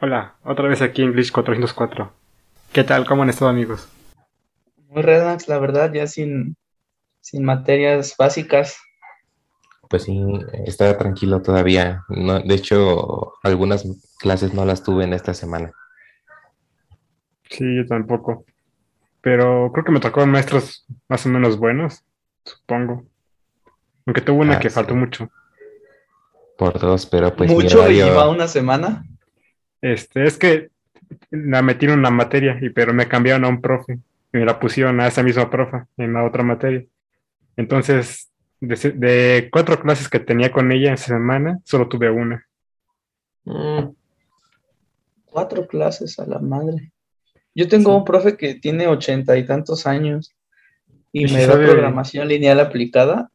Hola, otra vez aquí en Glitch 404. ¿Qué tal? ¿Cómo han estado amigos? Muy relax, la verdad, ya sin, sin materias básicas. Pues sí, estaba tranquilo todavía. No, de hecho, algunas clases no las tuve en esta semana. Sí, yo tampoco. Pero creo que me tocó maestros más o menos buenos, supongo. Aunque tuvo una Ah, que sí. faltó mucho. Por dos, pero pues Mucho y horario- lleva una semana. Este, es que la metieron en una materia, y pero me cambiaron a un profe. Y me la pusieron a esa misma profe en la otra materia. Entonces, de, cuatro clases que tenía con ella esa semana, solo tuve una. Mm, Cuatro clases a la madre. Yo tengo un profe que tiene ochenta y tantos años y ¿Y si me da programación lineal aplicada,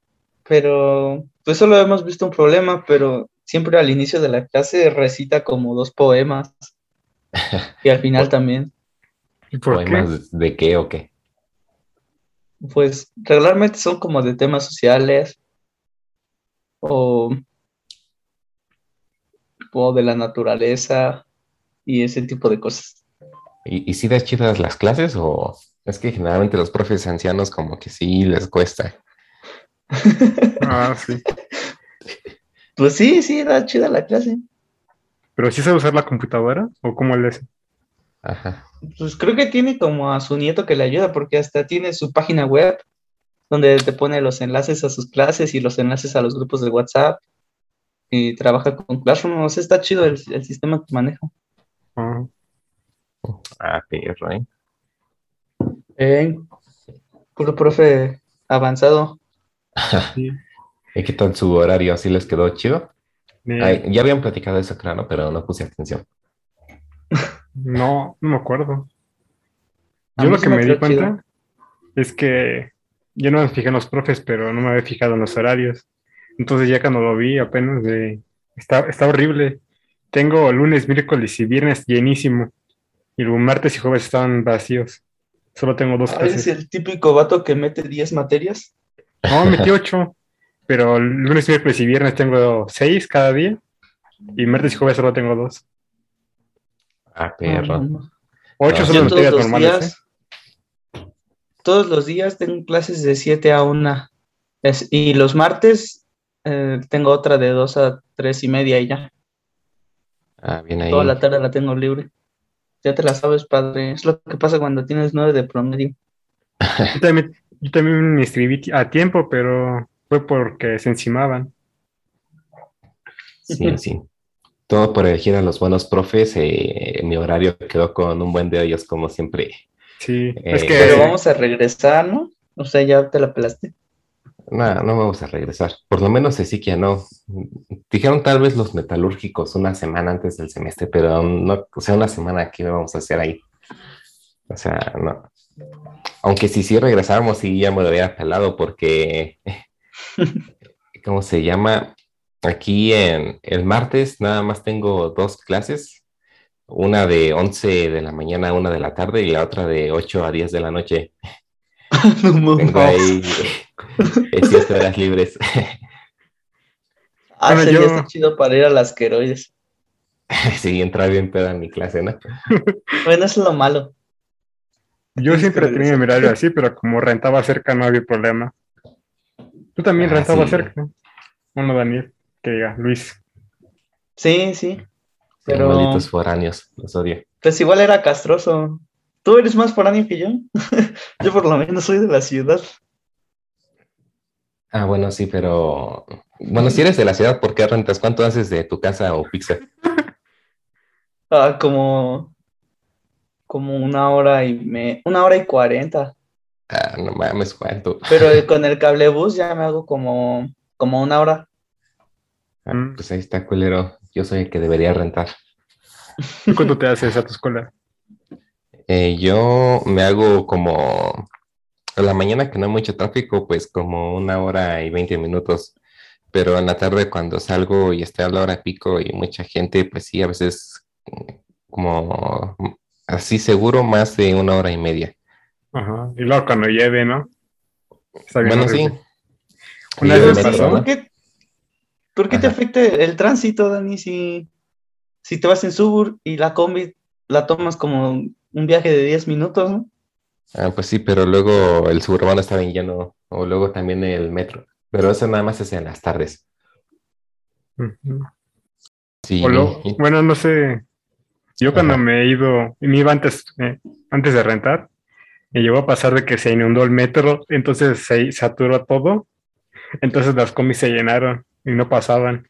pero pues solo hemos visto un problema, pero siempre al inicio de la clase recita como dos poemas y al final también. ¿Y por qué? ¿Poemas de qué o qué? Pues regularmente son como de temas sociales o, o de la naturaleza y ese tipo de cosas. ¿Y, y sí das chidas las clases o es que generalmente los profes ancianos como que sí les cuesta? Ah, sí. Pues sí, sí, da chida la clase. ¿Pero sí sabe usar la computadora? ¿O cómo le hace? Ajá. Pues creo que tiene como a su nieto que le ayuda porque hasta tiene su página web donde te pone los enlaces a sus clases y los enlaces a los grupos de WhatsApp y trabaja con Classroom. O sea, está chido el, el sistema que maneja. Ah, Ah, perro, ¿eh? Eh, puro profe avanzado. sí. ¿Y qué tal su horario? ¿Sí les quedó chido? Eh, Ay, ya habían platicado eso, claro, pero no puse atención. No, no me acuerdo. Yo lo que me me di chido. cuenta es que yo no me fijé en los profes, pero no me había fijado en los horarios. Entonces ya cuando lo vi apenas de... Está, está horrible. Tengo lunes, miércoles y viernes llenísimo. Y los martes y jueves estaban vacíos. Solo tengo dos Ah, ¿Eres clases. el típico vato que mete 10 materias? No, metí ocho. Pero lunes, miércoles y viernes tengo seis cada día. Y martes y jueves solo tengo dos. Ah, perro. No, no. Ocho No, son Yo las los normales, ¿eh? días, todos los días tengo clases de 7 a 1. Es- y los martes eh, tengo otra de 2 a 3 y media y ya. Ah, bien ahí. Toda la tarde la tengo libre. Ya te la sabes, padre. Es lo que pasa cuando tienes 9 de promedio. Yo también, yo también me inscribí a tiempo, pero fue porque se encimaban. Sí, sí. Todo por elegir a los buenos profes. eh, mi horario quedó con un buen de ellos, como siempre. Sí, es Eh, que Pero vamos a regresar, ¿no? O sea, ya te la pelaste. No, no vamos a regresar. Por lo menos que no. Dijeron tal vez los metalúrgicos una semana antes del semestre, pero no, o sea, una semana, ¿qué vamos a hacer ahí? O sea, no. Aunque si sí regresáramos, sí ya me lo hubiera pelado porque, ¿cómo se llama? Aquí en el martes nada más tengo dos clases, una de 11 de la mañana a 1 de la tarde y la otra de 8 a 10 de la noche. No. Tengo ahí eh, siete horas libres. Ah, Bueno, ese día yo- está chido para ir a las queroides. Sí, entrar bien pedo en mi clase, ¿no? Bueno, eso es lo malo. Yo siempre que tenía mi horario así, pero como rentaba cerca no había problema. Tú también Ah, rentabas sí. cerca. Bueno, Daniel, que diga, Luis. Sí, sí. Pero... Pero Malditos foráneos, los odio. pues igual era castroso. Tú eres más foráneo que yo. yo por lo menos soy de la ciudad. Ah, bueno, sí, pero... Bueno, si eres de la ciudad, ¿por qué rentas? ¿Cuánto haces de tu casa o pizza? Ah, como, como una hora y me, una hora y cuarenta. Ah, no mames, ¿cuánto? Pero con el cablebús ya me hago como, como una hora. Ah, Mm. pues ahí está, culero. Yo soy el que debería rentar. ¿Tú cuánto te haces a tu escuela? Eh, yo me hago como... A la mañana que no hay mucho tráfico, pues como una hora y veinte minutos. Pero en la tarde cuando salgo y está a la hora pico y mucha gente, pues sí, a veces mm, como así seguro más de una hora y media. Ajá. Y luego cuando lleve, ¿no? Está bien Bueno, sí. ¿Por qué, por qué te afecta el tránsito, Dani? Si si te vas en Subur y la combi la tomas como un viaje de 10 minutos, ¿no? Ah, pues sí, pero luego el suburbano está bien lleno, o luego también el metro, pero eso nada más es en las tardes. Sí, lo- bueno, no sé. Yo cuando me he ido, me iba antes, eh, antes de rentar, me llegó a pasar de que se inundó el metro, entonces se saturó todo, entonces las combis se llenaron y no pasaban.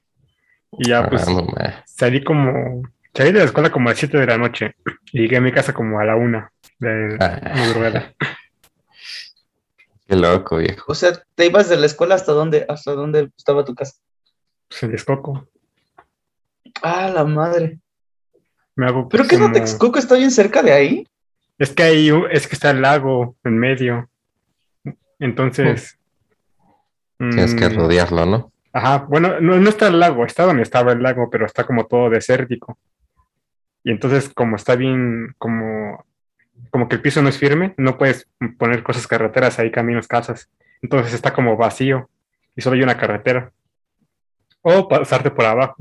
Y ya pues ah, no ma. salí como, salí de la escuela como a las 7 de la noche y llegué a mi casa como a la 1 de Ah. madrugada. Qué loco, viejo. O sea, te ibas de la escuela hasta dónde, hasta dónde estaba tu casa. Se descoco. Ah, la madre. Me hago ¿Pero qué no Texcoco está bien cerca de ahí? Es que hay un- es que está el lago en medio. Entonces. Tienes que mm, rodearlo, ¿no? Ajá, bueno, no, no está el lago, está donde estaba el lago, pero está como todo desértico. Y entonces, como está bien, como, como que el piso no es firme, no puedes poner cosas carreteras ahí, caminos, casas. Entonces está como vacío y solo hay una carretera. O pasarte por abajo,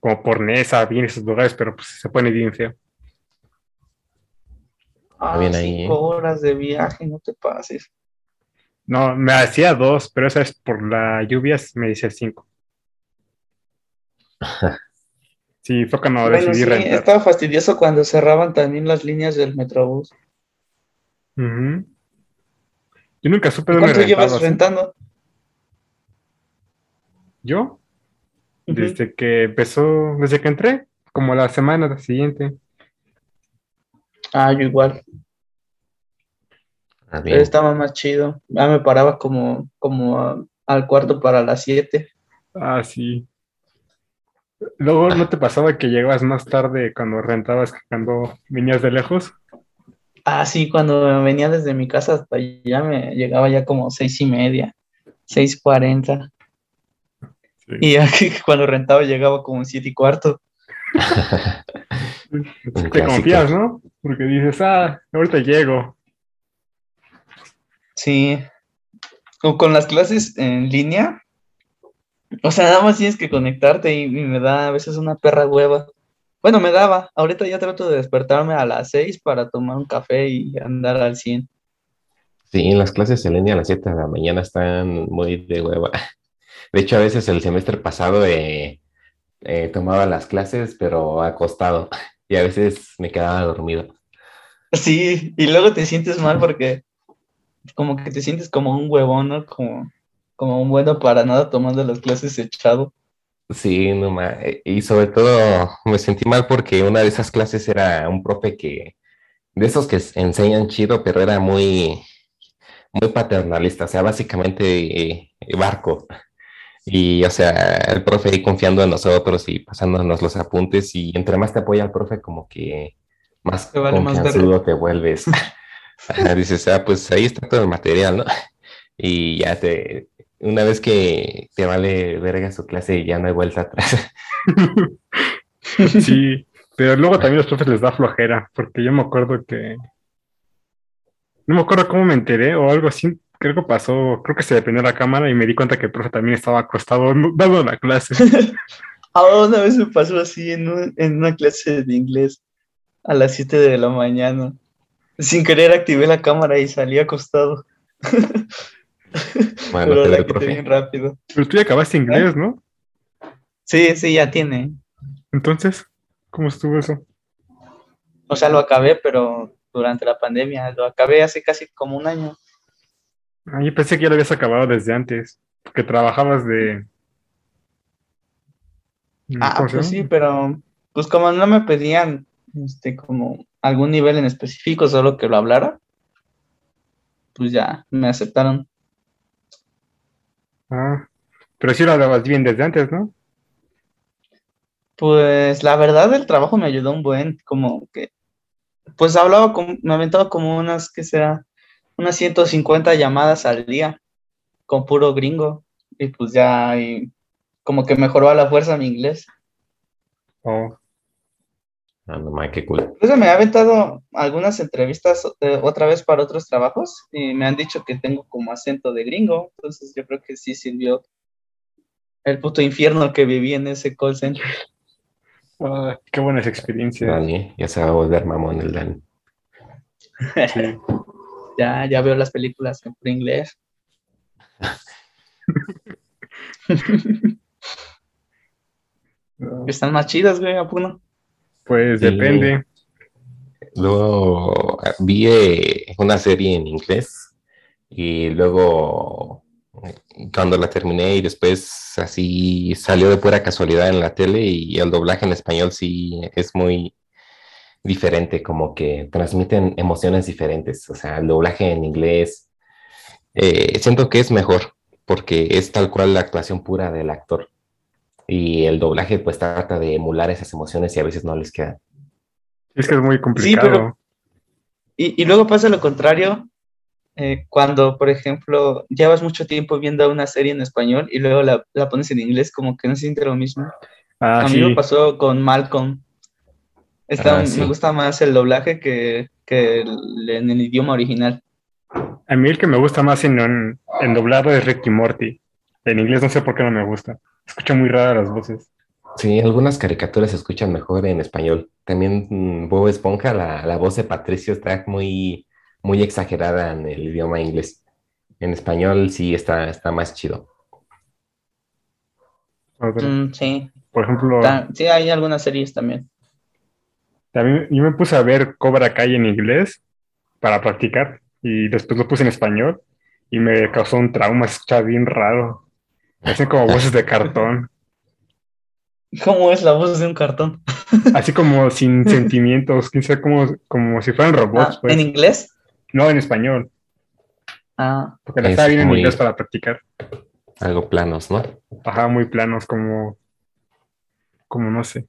como por Nesa, bien esos lugares, pero pues se pone bien feo. Ah, bien ahí, cinco ¿eh? horas de viaje, no te pases. No, me hacía dos, pero esa es por las lluvias, me dice cinco. Sí, fue cuando bueno, decidí sí, rentar. estaba fastidioso cuando cerraban también las líneas del Metrobús. Ujú. Yo nunca supe ¿Y dónde ¿Cuánto llevas ¿eh? rentando? ¿Yo? Desde que empezó, desde que entré, como la semana siguiente. Ah, yo igual. Ah, estaba más chido. Ya me paraba como, como a- al cuarto para las 7. Ah, sí. Luego, ¿no te pasaba que llegabas más tarde cuando rentabas que cuando venías de lejos? Ah, sí, cuando venía desde mi casa hasta allá me llegaba ya como seis y media, seis cuarenta. Sí. Y aquí cuando rentaba llegaba como siete y cuarto. Un Te clásico. confías, ¿no? Porque dices, ah, ahorita llego. Sí. O con las clases en línea. O sea, nada más tienes que conectarte y, y me da a veces una perra hueva. Bueno, me daba. Ahorita ya trato de despertarme a las 6 para tomar un café y andar al 100. Sí, las clases en línea a las 7 de la mañana están muy de hueva. De hecho, a veces el semestre pasado eh, eh, tomaba las clases, pero acostado. Y a veces me quedaba dormido. Sí, y luego te sientes mal porque como que te sientes como un huevón, ¿no? Como, como un bueno para nada tomando las clases echado. Sí, no ma- eh, Y sobre todo me sentí mal porque una de esas clases era un profe que, de esos que enseñan chido, pero era muy, muy paternalista, o sea, básicamente barco. Y, o sea, el profe ahí confiando en nosotros y pasándonos los apuntes, y entre más te apoya el profe, como que más Te vale más te vuelves. Dices, ah, pues ahí está todo el material, ¿no? Y ya te, una vez que te vale verga su clase, ya no hay vuelta atrás. Sí, pero luego también a los profes les da flojera, porque yo me acuerdo que. No me acuerdo cómo me enteré o algo así. Creo que pasó, creo que se le prendió la cámara y me di cuenta que el profe también estaba acostado dando la clase. Ah, una vez me pasó así en, un- en una clase de inglés a las 7 de la mañana. Sin querer activé la cámara y salí acostado. Bueno, Pero la quité profe. bien rápido. Pero tú ya acabaste inglés, ¿no? Sí, sí, ya tiene. Entonces, ¿cómo estuvo eso? O sea, lo acabé, pero durante la pandemia. Lo acabé hace casi como un año. Ah, yo pensé que ya lo habías acabado desde antes, que trabajabas de... Ah, ¿cómo se pues sí, pero pues como no me pedían este como algún nivel en específico, solo que lo hablara, pues ya me aceptaron. Ah, pero sí lo hablabas bien desde antes, ¿no? Pues la verdad el trabajo me ayudó un buen, como que, pues hablaba, con, me aventaba como unas, ¿qué será? Unas 150 llamadas al día con puro gringo y pues ya y como que mejoró a la fuerza mi inglés. Oh, Ah, no mames, qué cool. Incluso me ha aventado algunas entrevistas eh, otra vez para otros trabajos y me han dicho que tengo como acento de gringo, entonces yo creo que sí sirvió el puto infierno que viví en ese call center. Ah, qué buenas experiencias. Dani, ya se va a volver mamón el Dani. Sí. Ya, ya veo las películas en puro inglés. Están más chidas, güey, Apuno. Pues Sí. depende. Luego eh, vi eh, una serie en inglés y luego eh, cuando la terminé y después así salió de pura casualidad en la tele y el doblaje en español sí es muy diferente, como que transmiten emociones diferentes. O sea, el doblaje en inglés eh, siento que es mejor porque es tal cual la actuación pura del actor. Y el doblaje pues trata de emular esas emociones y a veces no les queda. Es que es muy complicado. pero- Y, y luego pasa lo contrario, eh, cuando, por ejemplo, llevas mucho tiempo viendo una serie en español y luego la, la pones en inglés, como que no se siente lo mismo. Ah, A mí sí. me pasó con Malcolm. Está- Ah, sí. Me gusta más el doblaje que, que el- en el idioma original. A mí el que me gusta más en, en, en doblado es Ricky Morty. En inglés no sé por qué no me gusta. Escucho muy raras las voces. Sí, algunas caricaturas se escuchan mejor en español. También mm, Bob Esponja, la, la voz de Patricio está muy, muy exagerada en el idioma inglés. En español sí está, está más chido. Mm, sí, Por ejemplo, Ta- sí, hay algunas series también. También yo me puse a ver Cobra Kai en inglés para practicar y después lo puse en español y me causó un trauma, se escucha bien raro. Hacen como voces de cartón, ¿Cómo es la voz de un cartón? así como sin sentimientos, quién sabe, como, como si fueran robots, Ah, pues. ¿En inglés? No, en español, Ah, porque la Es estaba viendo en inglés para practicar. Algo planos, ¿no? Ajá, muy planos, como, como no sé.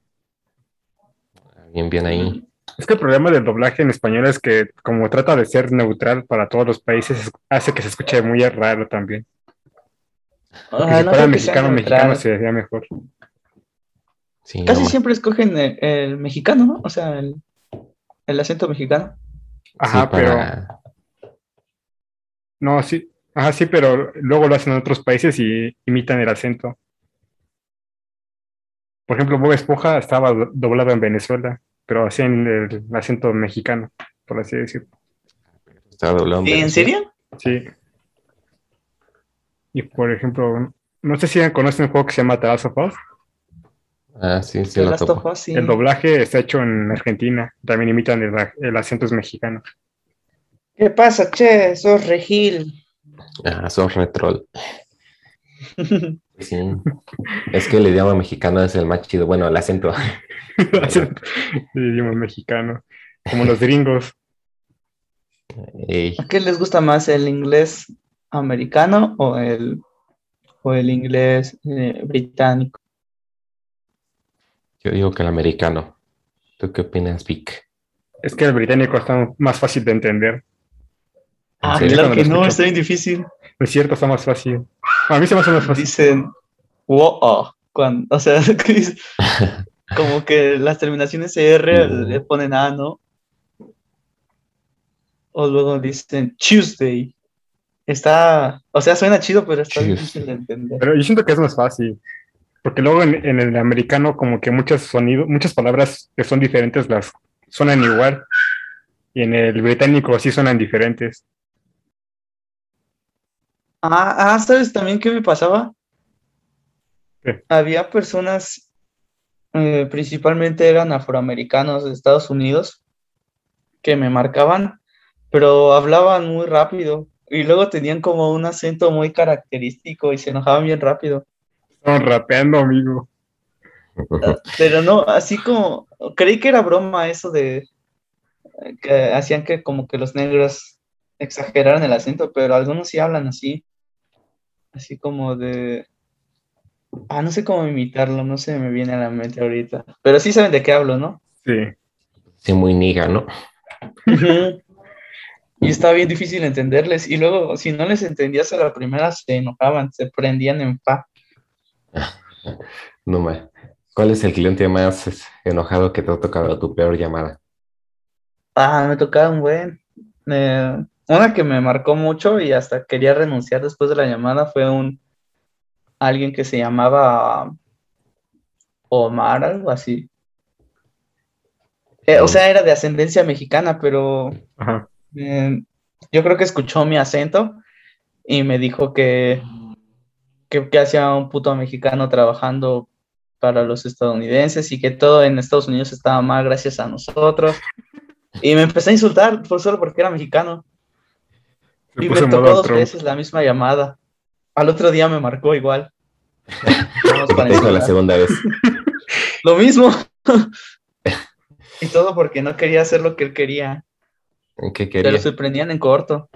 Bien, bien ahí. Es que el problema del doblaje en español es que como trata de ser neutral para todos los países, es- hace que se escuche muy raro también. Ah, si no fuera mexicano, mexicano neutral. se vería mejor. Sí, Casi siempre escogen el, el mexicano, ¿no? O sea, el, el acento mexicano. Ajá, sí, pero no, sí, ajá, sí, pero luego lo hacen en otros países y imitan el acento. Por ejemplo, Bob Esponja estaba do- doblado en Venezuela, pero hacían el acento mexicano, por así decirlo. Está doblado en ¿Sí, ¿En Venezuela. serio? Sí. Y por ejemplo, no sé si conocen un juego que se llama The Last of Us. Ah, sí, sí, lo topo. sí. El doblaje está hecho en Argentina, también imitan el, el acento es mexicano. ¿Qué pasa, che? Sos regil. Ah, sos retrol. Sí. Es que el idioma mexicano es el más chido. Bueno, el acento. El acento idioma mexicano, como los gringos. Ey, ¿A qué les gusta más, el inglés americano o el, o el inglés eh, británico? yo digo que el americano. ¿Tú qué opinas, Vic? Es que el británico está más fácil de entender. ¿En Ah, claro que no, escucho. está bien difícil. No es cierto, está más fácil. A mí se me hace más fácil. Dicen, wow, cuando, o sea, como que las terminaciones R le ponen A, ¿no? O luego dicen Tuesday. Está, o sea, suena chido, pero está Tuesday. difícil de entender. Pero yo siento que es más fácil. Porque luego en, en el americano, como que muchos sonidos, muchas palabras que son diferentes las suenan igual. Y en el británico sí suenan diferentes. Ah, ah, ¿sabes también qué me pasaba? ¿Qué? Había personas, eh, principalmente eran afroamericanos de Estados Unidos, que me marcaban, pero hablaban muy rápido y luego tenían como un acento muy característico y se enojaban bien rápido. Estamos rapeando, amigo. Pero no, así como, creí que era broma eso de eh, que hacían que como que los negros exageraran el acento, pero algunos sí hablan así, así como de, ah, no sé cómo imitarlo, no se me viene a la mente ahorita, pero sí saben de qué hablo, ¿no? Sí. Sí, muy niga, ¿no? Y estaba bien difícil entenderles, y luego si no les entendías a la primera se enojaban, se prendían en pa. No me. ¿Cuál es el cliente más enojado que te ha tocado tu peor llamada? Ah, me tocaba un buen. eh, una que me marcó mucho y hasta quería renunciar después de la llamada fue un alguien que se llamaba Omar, algo así. Eh, o sea, era de ascendencia mexicana, pero Ajá. eh, yo creo que escuchó mi acento y me dijo que, que, que hacía un puto mexicano trabajando para los estadounidenses y que todo en Estados Unidos estaba mal gracias a nosotros. Y me empecé a insultar por solo porque era mexicano. Y me tocó dos Trump. veces la misma llamada. Al otro día me marcó igual. Vamos ¿Qué para te dijo la segunda vez? Lo mismo. y todo porque no quería hacer lo que él quería. ¿Qué Pero quería? se prendían en corto.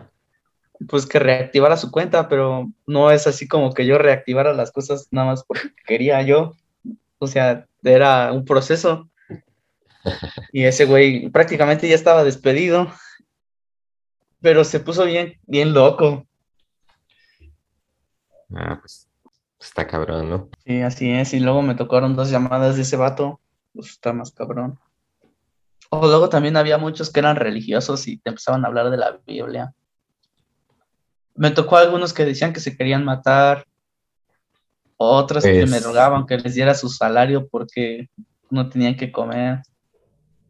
Pues que reactivara su cuenta, pero no es así como que yo reactivara las cosas nada más porque quería yo. O sea, era un proceso. Y ese güey prácticamente ya estaba despedido. Pero se puso bien, bien loco. Ah, pues está cabrón, ¿no? Sí, así es. Y luego me tocaron dos llamadas de ese vato. Pues está más cabrón. O luego también había muchos que eran religiosos y te empezaban a hablar de la Biblia. Me tocó algunos que decían que se querían matar. Otros que me Pues- rogaban que les diera su salario porque no tenían que comer.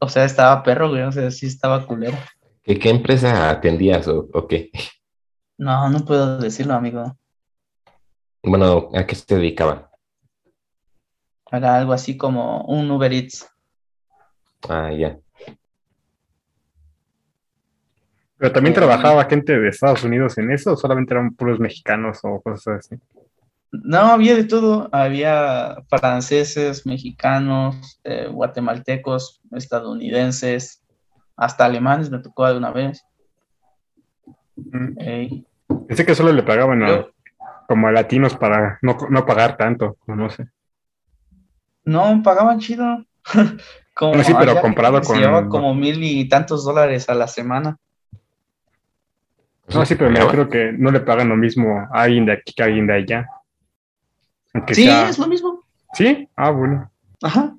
O sea, estaba perro, güey. O sea, sí estaba culero. ¿Qué, qué empresa atendías o, o qué? No, no puedo decirlo, amigo. Bueno, ¿a qué se dedicaba? Era algo así como un Uber Eats. Ah, ya. Pero también Eh, trabajaba gente de Estados Unidos en eso, o solamente eran puros mexicanos o cosas así. No, había de todo. Había franceses, mexicanos, eh, guatemaltecos, estadounidenses, hasta alemanes me tocó alguna vez. Mm. Ey. Pensé que solo le pagaban a, como a latinos para no, no pagar tanto, no sé. no, pagaban chido. Como Bueno, sí, pero se llevaba como mil y tantos dólares a la semana. No, sí, pero creo que no le pagan lo mismo a alguien de aquí que a alguien de allá. Aunque Sí, sea- es lo mismo. ¿Sí? Ah, bueno. Ajá.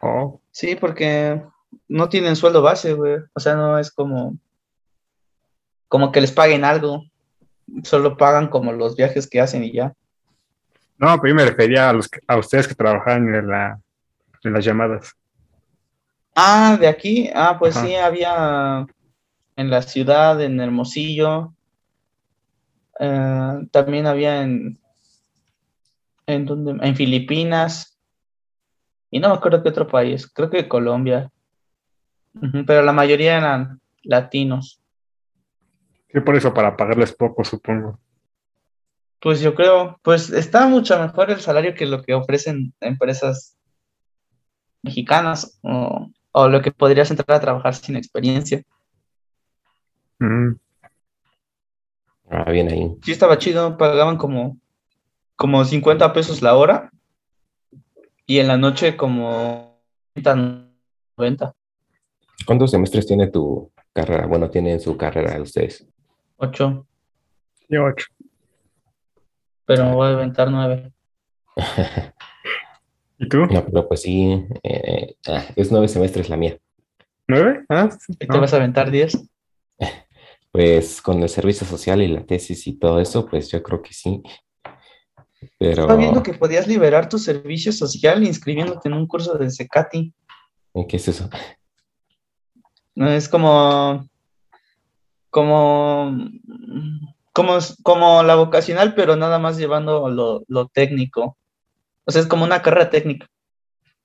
Oh, Sí, porque no tienen sueldo base, güey. O sea, no es como, como que les paguen algo. Solo pagan como los viajes que hacen y ya. No, pero yo me refería a, los, a ustedes que trabajaban en, la, en las llamadas. Ah, de aquí, ah, pues Ajá. sí, había en la ciudad, en Hermosillo, eh, también había en, en, donde, en Filipinas, y no me acuerdo qué otro país, creo que Colombia, Pero la mayoría eran latinos. Sí, por eso, para pagarles poco, supongo. Pues yo creo, pues está mucho mejor el salario que lo que ofrecen empresas mexicanas o, o lo que podrías entrar a trabajar sin experiencia. Mm. Ah, bien ahí. Sí estaba chido, pagaban como, como 50 pesos la hora y en la noche como 90, ¿Cuántos semestres tiene tu carrera? Bueno, tienen su carrera ustedes. 8, Y ocho. pero me voy a aventar 9. ¿Y tú? No, pero pues sí, eh, ah, es nueve semestres la mía. ¿Nueve? Ah, sí. ¿Y No. te vas a aventar 10? Pues con el servicio social y la tesis y todo eso, pues yo creo que sí. Pero, Estaba viendo que podías liberar tu servicio social inscribiéndote en un curso de Secati. ¿qué es eso? No es como, como, como, como la vocacional, pero nada más llevando lo, lo técnico. O sea, es como una carrera técnica.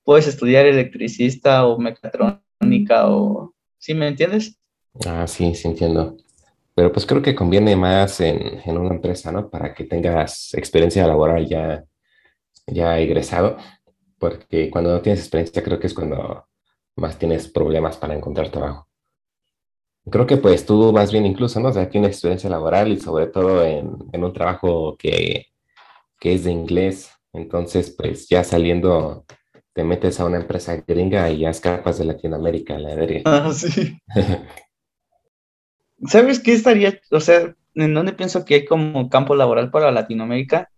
Puedes estudiar electricista o mecatrónica o, ¿sí me entiendes? Ah, sí, sí entiendo. Pero pues creo que conviene más en, en una empresa, ¿no? Para que tengas experiencia laboral ya, ya egresado, porque cuando no tienes experiencia creo que es cuando más tienes problemas para encontrar trabajo. Creo que pues tú vas bien incluso, ¿no? O sea, tienes experiencia laboral y sobre todo en, en un trabajo que, que es de inglés. Entonces, pues ya saliendo, te metes a una empresa gringa y ya escapas de Latinoamérica, la verga. Ah, sí. ¿Sabes qué estaría, o sea, en dónde pienso que hay como campo laboral para Latinoamérica?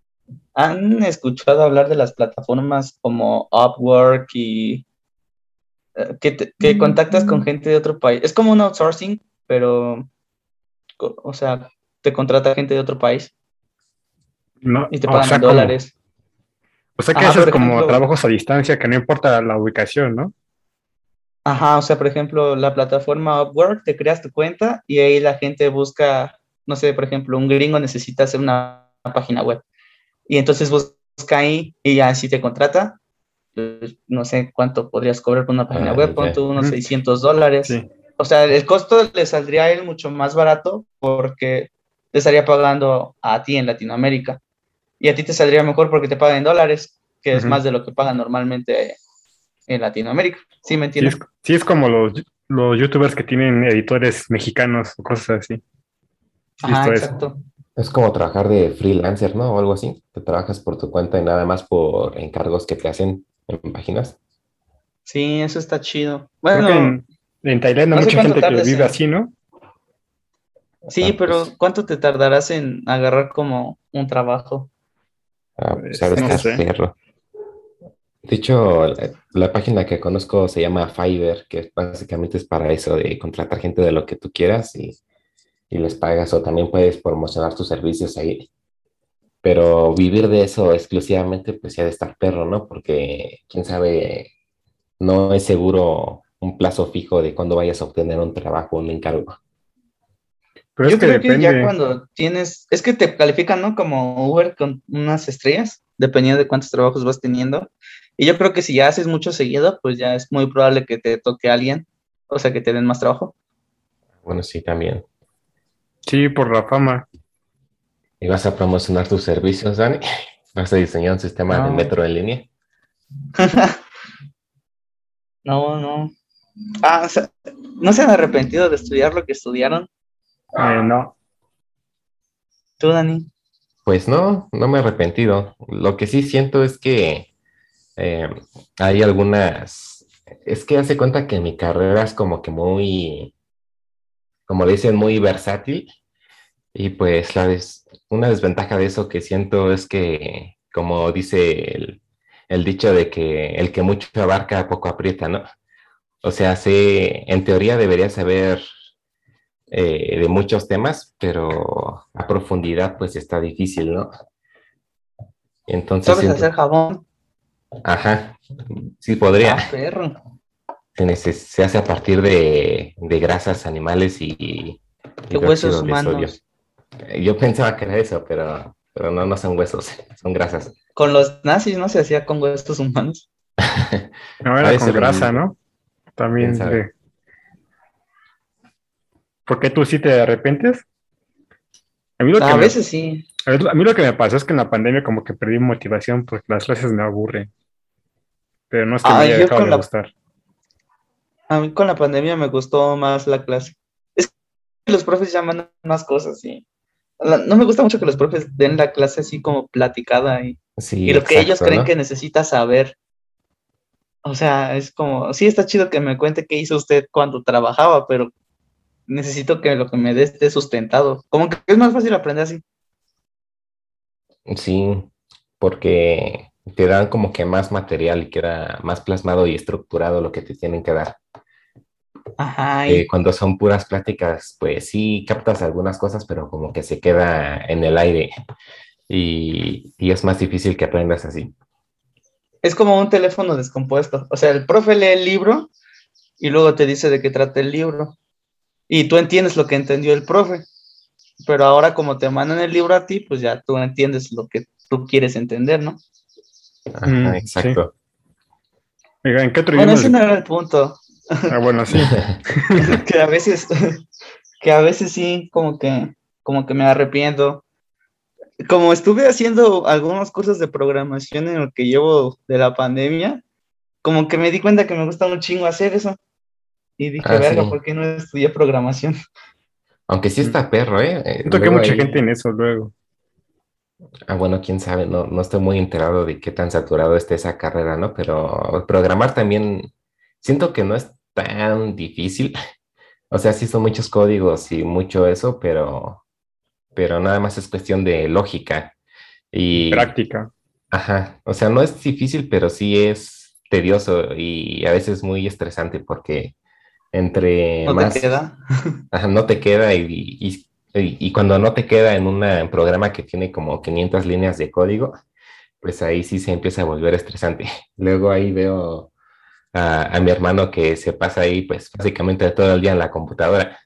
¿Han escuchado hablar de las plataformas como Upwork y que, te- que contactas con gente de otro país? Es como un outsourcing, pero, o sea, te contrata gente de otro país No, y te o pagan sea, en como- dólares. o sea que Ajá, haces como ejemplo- trabajos a distancia que no importa la ubicación, ¿no? Ajá, o sea, por ejemplo, la plataforma Upwork, te creas tu cuenta y ahí la gente busca, no sé, por ejemplo, un gringo necesita hacer una página web. Y entonces busca ahí y ya si te contrata, no sé cuánto podrías cobrar por una página Ah, web, pon ya. tú unos Ujú. 600 dólares. Sí. O sea, el costo le saldría a él mucho más barato porque te estaría pagando a ti en Latinoamérica. Y a ti te saldría mejor porque te pagan en dólares, que es más de lo que pagan normalmente en Latinoamérica. ¿Sí me Sí entiendes? es, sí es como los, los youtubers que tienen editores mexicanos o cosas así. Sí, Ajá, exacto. Es como trabajar de freelancer, ¿no? O algo así. Te trabajas por tu cuenta y nada más por encargos que te hacen en páginas. Sí, eso está chido. Creo Bueno, que en, en Tailandia no mucha gente que vive en- así, ¿no? sí, Ah, pero pues. ¿cuánto te tardarás en agarrar como un trabajo? Ah, Pues, pues no sé. perro. De hecho, la, la página que conozco se llama Fiverr, que básicamente es para eso, de contratar gente de lo que tú quieras y, y les pagas, o también puedes promocionar tus servicios ahí. Pero vivir de eso exclusivamente, pues ya de estar perro, ¿no? Porque quién sabe, no es seguro un plazo fijo de cuándo vayas a obtener un trabajo, un encargo. Pero Yo es que creo que ya cuando tienes, es que te califican, ¿no? Como Uber con unas estrellas, dependiendo de cuántos trabajos vas teniendo. Y yo creo que si ya haces mucho seguido, pues ya es muy probable que te toque alguien, o sea, que te den más trabajo. Bueno, sí, también. Sí, por la fama. ¿Y vas a promocionar tus servicios, Dani? ¿Vas a diseñar un sistema de No. metro en línea? No, no. Ah, o sea, ¿no se han arrepentido de estudiar lo que estudiaron? Eh, no. ¿Tú, Dani? Pues no, no me he arrepentido. Lo que sí siento es que eh, hay algunas, es que hace cuenta que mi carrera es como que muy, como dicen, muy versátil. Y pues la des- una desventaja de eso que siento es que, como dice el, el dicho de que el que mucho abarca, poco aprieta, ¿no? O sea, sé, en teoría debería saber eh, de muchos temas, pero a profundidad pues está difícil, ¿no? Entonces, ¿Sabes siento- hacer jabón? ajá, sí podría. Ah, perro. Se, hace a partir de, de grasas animales y, y huesos humanos. Yo pensaba que era eso, pero, pero no, no son huesos, son grasas. Con los nazis no se hacía con huesos humanos. No, era de con grasa. ¿no? También. De- ¿Por qué tú sí te arrepientes? A mí, lo que A me- veces sí. a mí lo que me pasó es que en la pandemia como que perdí motivación porque las clases me aburren. Pero no es que Ah, me haya dejado de la- gustar. A mí con la pandemia me gustó más la clase. Es que los profes llaman más cosas la- no me gusta mucho que los profes den la clase así como platicada y, Sí, y lo que ellos creen ¿no? que necesita saber. O sea, es como, sí está chido que me cuente qué hizo usted cuando trabajaba, pero necesito que lo que me dé esté sustentado. Como que es más fácil aprender así. Sí, porque te dan como que más material y queda más plasmado y estructurado lo que te tienen que dar. Ajá, Eh, y cuando son puras pláticas, pues sí captas algunas cosas, pero como que se queda en el aire y, y es más difícil que aprendas así. es como un teléfono descompuesto. O sea, el profe lee el libro y luego te dice de qué trata el libro. Y tú entiendes lo que entendió el profe. Pero ahora como te mandan el libro a ti, pues ya tú entiendes lo que tú quieres entender, ¿no? Ajá, Mm, sí. exacto. Oiga, ¿en qué otro Bueno, idioma? ese no era el punto. Ah, bueno, sí. que a veces, que a veces sí, como que, como que me arrepiento. Como estuve haciendo algunos cursos de programación en lo que llevo de la pandemia, como que me di cuenta que me gusta un chingo hacer eso. Y dije, Ah, verga, sí. ¿por qué no estudié programación? Aunque sí está perro, ¿eh? Eh, Siento que mucha ahí- gente en eso luego. Ah, bueno, quién sabe, no, no estoy muy enterado de qué tan saturado esté esa carrera, ¿no? Pero programar también siento que no es tan difícil. O sea, sí son muchos códigos y mucho eso, pero, pero nada más es cuestión de lógica. Y, Práctica. ajá, o sea, no es difícil, pero sí es tedioso y a veces muy estresante porque entre ¿No más... te queda? Ajá, no te queda y, y, y- y cuando no te queda en una- un programa que tiene como 500 líneas de código, pues ahí sí se empieza a volver estresante. Luego ahí veo a, mi hermano que se pasa ahí, pues básicamente todo el día en la computadora.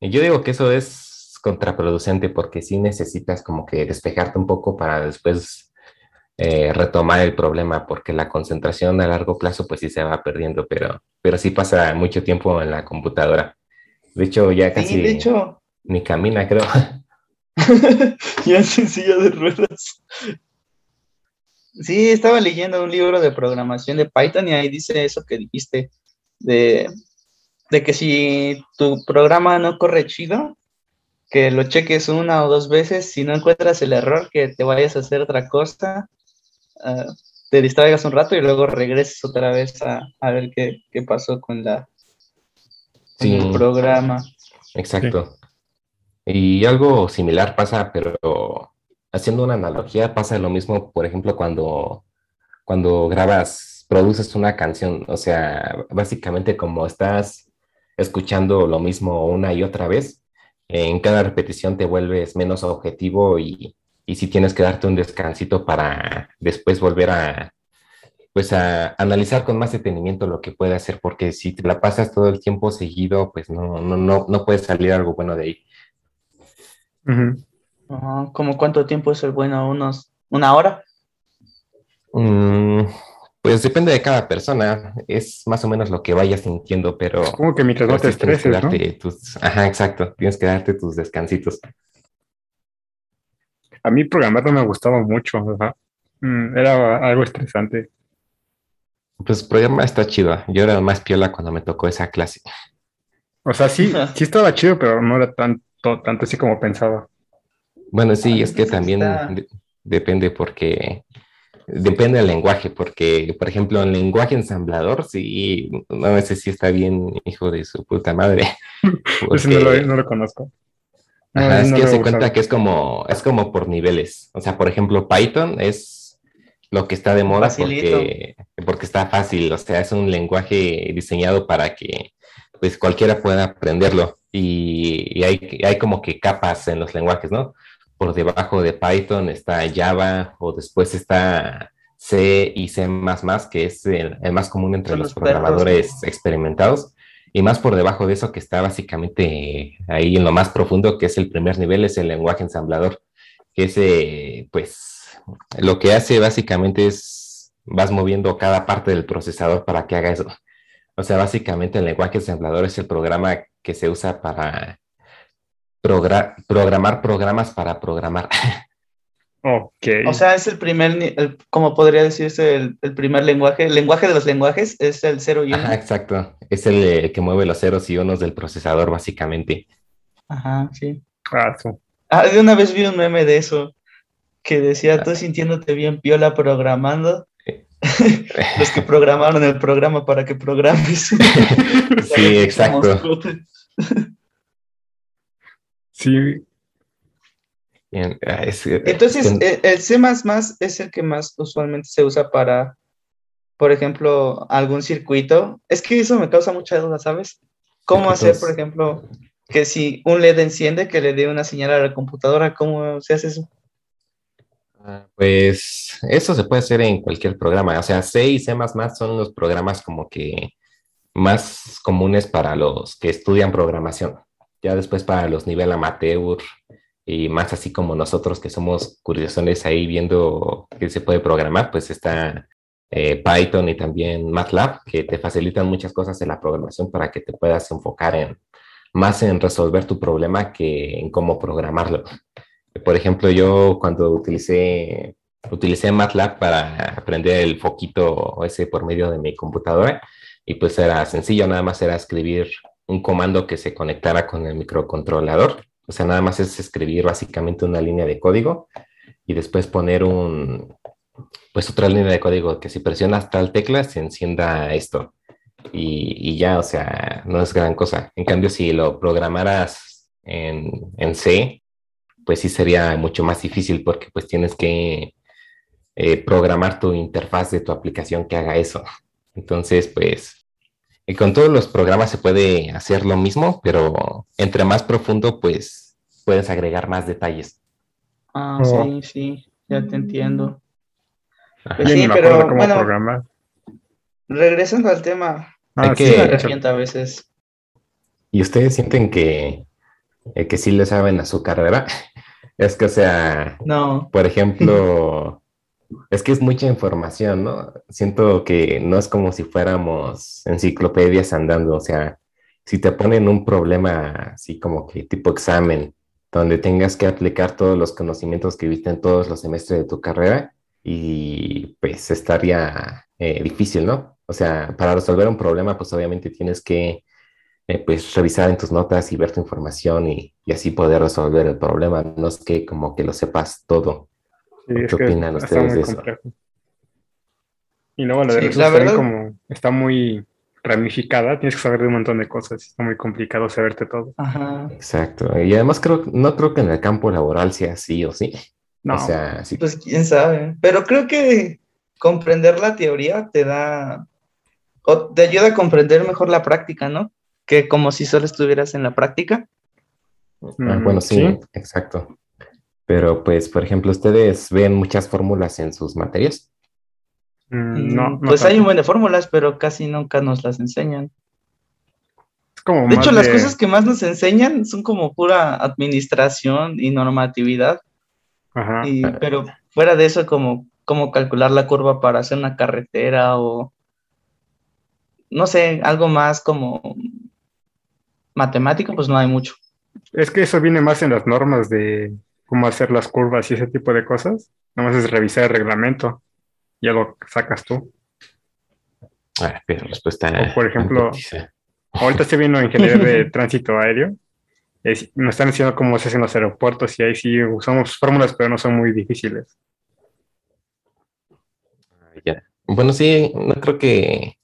Y yo digo que eso es contraproducente porque sí necesitas como que despejarte un poco para después eh, retomar el problema, porque la concentración a largo plazo pues sí se va perdiendo, pero, pero sí pasa mucho tiempo en la computadora. De hecho, ya casi de hecho... ni camina, creo. ya en silla de ruedas. Sí, estaba leyendo un libro de programación de Python y ahí dice eso que dijiste, de, que si tu programa no corre chido, que lo cheques una o dos veces, si no encuentras el error, que te vayas a hacer otra cosa, ah, te distraigas un rato y luego regreses otra vez a, ver qué, pasó con, la, el programa. Exacto. Y algo similar pasa, pero haciendo una analogía, pasa lo mismo, por ejemplo, cuando, cuando grabas, produces una canción, o sea, básicamente como estás escuchando lo mismo una y otra vez, en cada repetición te vuelves menos objetivo y, y si tienes que darte un descansito para después volver a, pues a analizar con más detenimiento lo que puede hacer, porque si te la pasas todo el tiempo seguido, pues no, no, no, no puede salir algo bueno de ahí. ¿Cómo cuánto tiempo es el bueno? ¿Unos, ¿Una hora? Mm, pues depende de cada persona. Es más o menos lo que vayas sintiendo, pero. Como que mientras no te estreses, ¿no? Tus... Ajá, exacto. Tienes que darte tus descansitos. A mí programar no me gustaba mucho. Mm, era algo estresante. Pues programar está chido. Yo era más piola cuando me tocó esa clase. O sea, sí, sí estaba chido, pero no era tanto, tanto así como pensaba. Bueno, sí, es que también depende porque depende del lenguaje, porque, por ejemplo, en lenguaje ensamblador, sí, no sé si está bien, hijo de su puta madre. no, lo, conozco. es que se cuenta que es como, es como por niveles. O sea, por ejemplo, Python es lo que está de moda porque, porque está fácil. O sea, es un lenguaje diseñado para que pues cualquiera pueda aprenderlo. Y, y hay, hay como que capas en los lenguajes, ¿no? Por debajo de Python está Java o después está C y C++, que es el, más común entre los, programadores experimentados. Y más por debajo de eso que está básicamente ahí en lo más profundo, que es el primer nivel, es el lenguaje ensamblador, que es, pues, lo que hace básicamente es, vas moviendo cada parte del procesador para que haga eso. O sea, básicamente el lenguaje ensamblador es el programa que se usa para programar programas para programar. Ok. O sea, es el primer, como podría decirse, el, primer lenguaje, el lenguaje de los lenguajes es el 0 y 1. exacto. Es el que mueve los ceros y unos del procesador, básicamente. Ajá, sí. Ah, ah, de una vez vi un meme de eso, que decía, tú sintiéndote bien piola programando. los que programaron el programa para que programes. sí, exacto. Sí. Ah, Entonces, eh, el C es el que más usualmente se usa para, por ejemplo, algún circuito. Es que eso me causa mucha duda, ¿sabes? ¿Cómo hacer, por ejemplo, que si un LED enciende, que le dé una señal a la computadora? ¿Cómo se hace eso? Ah, pues eso se puede hacer en cualquier programa. O sea, C y C son los programas como que más comunes para los que estudian programación. Ya después para los nivel amateur y más así como nosotros que somos curiosones ahí viendo que se puede programar, pues está eh, Python y también MATLAB que te facilitan muchas cosas en la programación para que te puedas enfocar en más en resolver tu problema que en cómo programarlo. Por ejemplo, yo cuando utilicé utilicé MATLAB para aprender el foquito ese por medio de mi computadora y pues era sencillo, nada más era escribir un comando que se conectara con el microcontrolador. O sea, nada más es escribir básicamente una línea de código y después poner un, pues otra línea de código que si presionas tal tecla se encienda esto. Y, ya, o sea, no es gran cosa. En cambio, si lo programaras en, C, pues sí sería mucho más difícil porque pues tienes que eh, programar tu interfaz de tu aplicación que haga eso. Entonces, pues y con todos los programas se puede hacer lo mismo, pero entre más profundo, pues puedes agregar más detalles. Ah, oh. sí, sí, ya te entiendo. Pues sí, pero bueno, regresando al tema, Ah, sí que- me arrepiento a veces. ¿Y ustedes sienten que, eh, que sí le saben a su carrera? Es que, o sea, No, por ejemplo, es que es mucha información, ¿no? Siento que no es como si fuéramos enciclopedias andando, o sea, si te ponen un problema así como que tipo examen, donde tengas que aplicar todos los conocimientos que viste en todos los semestres de tu carrera, y pues estaría eh, difícil, ¿no? O sea, para resolver un problema, pues obviamente tienes que eh, pues revisar en tus notas y ver tu información y, y así poder resolver el problema. No es que como que lo sepas todo. Sí, ¿Qué es que opinan está ustedes muy de eso? complejo. Y luego la de Sí, la verdad- como está muy ramificada, tienes que saber de un montón de cosas, está muy complicado saberte todo. ajá. Exacto. Y además creo, no creo que en el campo laboral sea así o sí. No, O sea, sí. Pues quién sabe. Pero creo que comprender la teoría te da, o te ayuda a comprender mejor la práctica, ¿no? Que como si solo estuvieras en la práctica. Ah, bueno, sí, exacto. Pero pues, por ejemplo, ¿ustedes ven muchas fórmulas en sus materias? Mm, no, no pues hay un buen de fórmulas, pero casi nunca nos las enseñan. Es como De hecho, las cosas que más nos enseñan son como pura administración y normatividad, Ajá. y, pero fuera de eso, como cómo calcular la curva para hacer una carretera o, no sé, algo más como matemático, pues no hay mucho. Es que eso viene más en las normas de cómo hacer las curvas y ese tipo de cosas. Nada más es revisar el reglamento, ya lo sacas tú. Ah, pero respuesta. O, por ejemplo, antítesis. Ahorita estoy viendo ingeniería de tránsito aéreo. Es- nos están enseñando cómo se hacen los aeropuertos y ahí sí usamos fórmulas, pero no son muy difíciles. Ya. Bueno, sí, no creo que,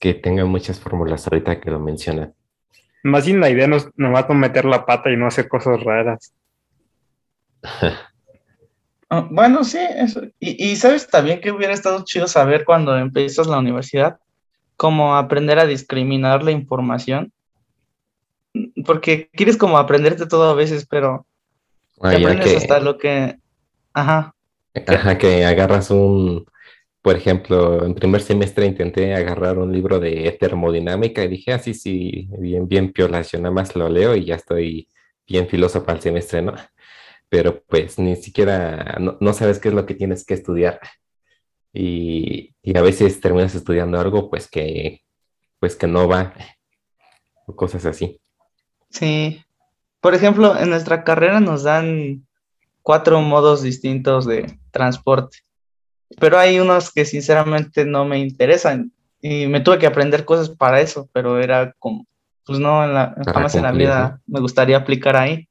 que tengan muchas fórmulas ahorita que lo mencionan. Más bien la idea no es nomás no meter la pata y no hacer cosas raras. Ah, bueno, sí, eso. Y, y sabes también que hubiera estado chido saber cuando empiezas la universidad, cómo aprender a discriminar la información. Porque quieres como aprenderte todo a veces, pero Ah, te aprendes que, hasta lo que... Ajá, ajá, que agarras un, por ejemplo, en primer semestre intenté agarrar un libro de termodinámica y dije, ah, sí, sí, bien, bien piolas, yo nada más lo leo y ya estoy bien filoso para el semestre, ¿no? Pero pues ni siquiera, no, no sabes qué es lo que tienes que estudiar. Y, y a veces terminas estudiando algo pues que, pues que no va, o cosas así. sí. Por ejemplo, en nuestra carrera nos dan cuatro modos distintos de transporte, pero hay unos que sinceramente no me interesan y me tuve que aprender cosas para eso, pero era como, pues no, en la, jamás en la vida me gustaría aplicar ahí.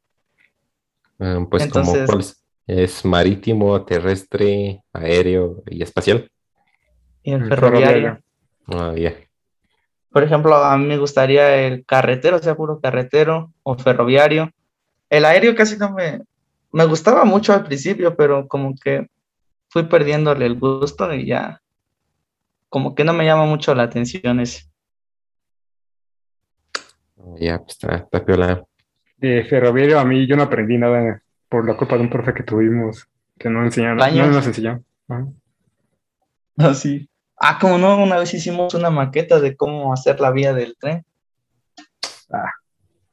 Ah, pues como cuál es, Es marítimo, terrestre, aéreo y espacial. Y el El ferroviario. ferroviario. Ah, ya. Por ejemplo, a mí me gustaría el carretero, o sea, puro carretero o ferroviario. El aéreo casi no me, me gustaba mucho al principio, pero como que fui perdiéndole el gusto y ya, como que no me llama mucho la atención ese. Ah, Ya, pues está, está piola. De ferroviario a mí yo no aprendí nada por la culpa de un profe que tuvimos que no enseñaron, no nos enseñó. Ajá. Así. Ah, como no, una vez hicimos una maqueta de cómo hacer la vía del tren. Ah.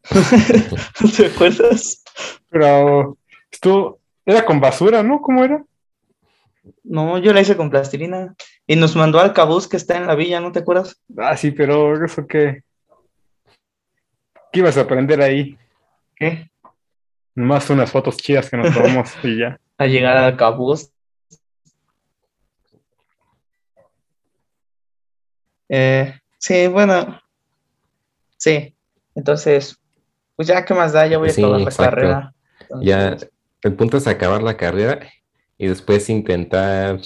¿Te acuerdas? Pero esto era con basura, ¿no? ¿Cómo era? No, yo la hice con plastilina. Y nos mandó al cabús que está en la villa, ¿no te acuerdas? Ah, sí, pero eso qué. ¿Qué ibas a aprender ahí? ¿Qué? Nomás unas fotos chidas que nos tomamos y ya. A llegar al cabús. Eh, sí, bueno. Sí. Entonces, pues ya, ¿qué más da? Ya voy a acabar la carrera. Ya, Entonces, el punto es acabar la carrera y después intentar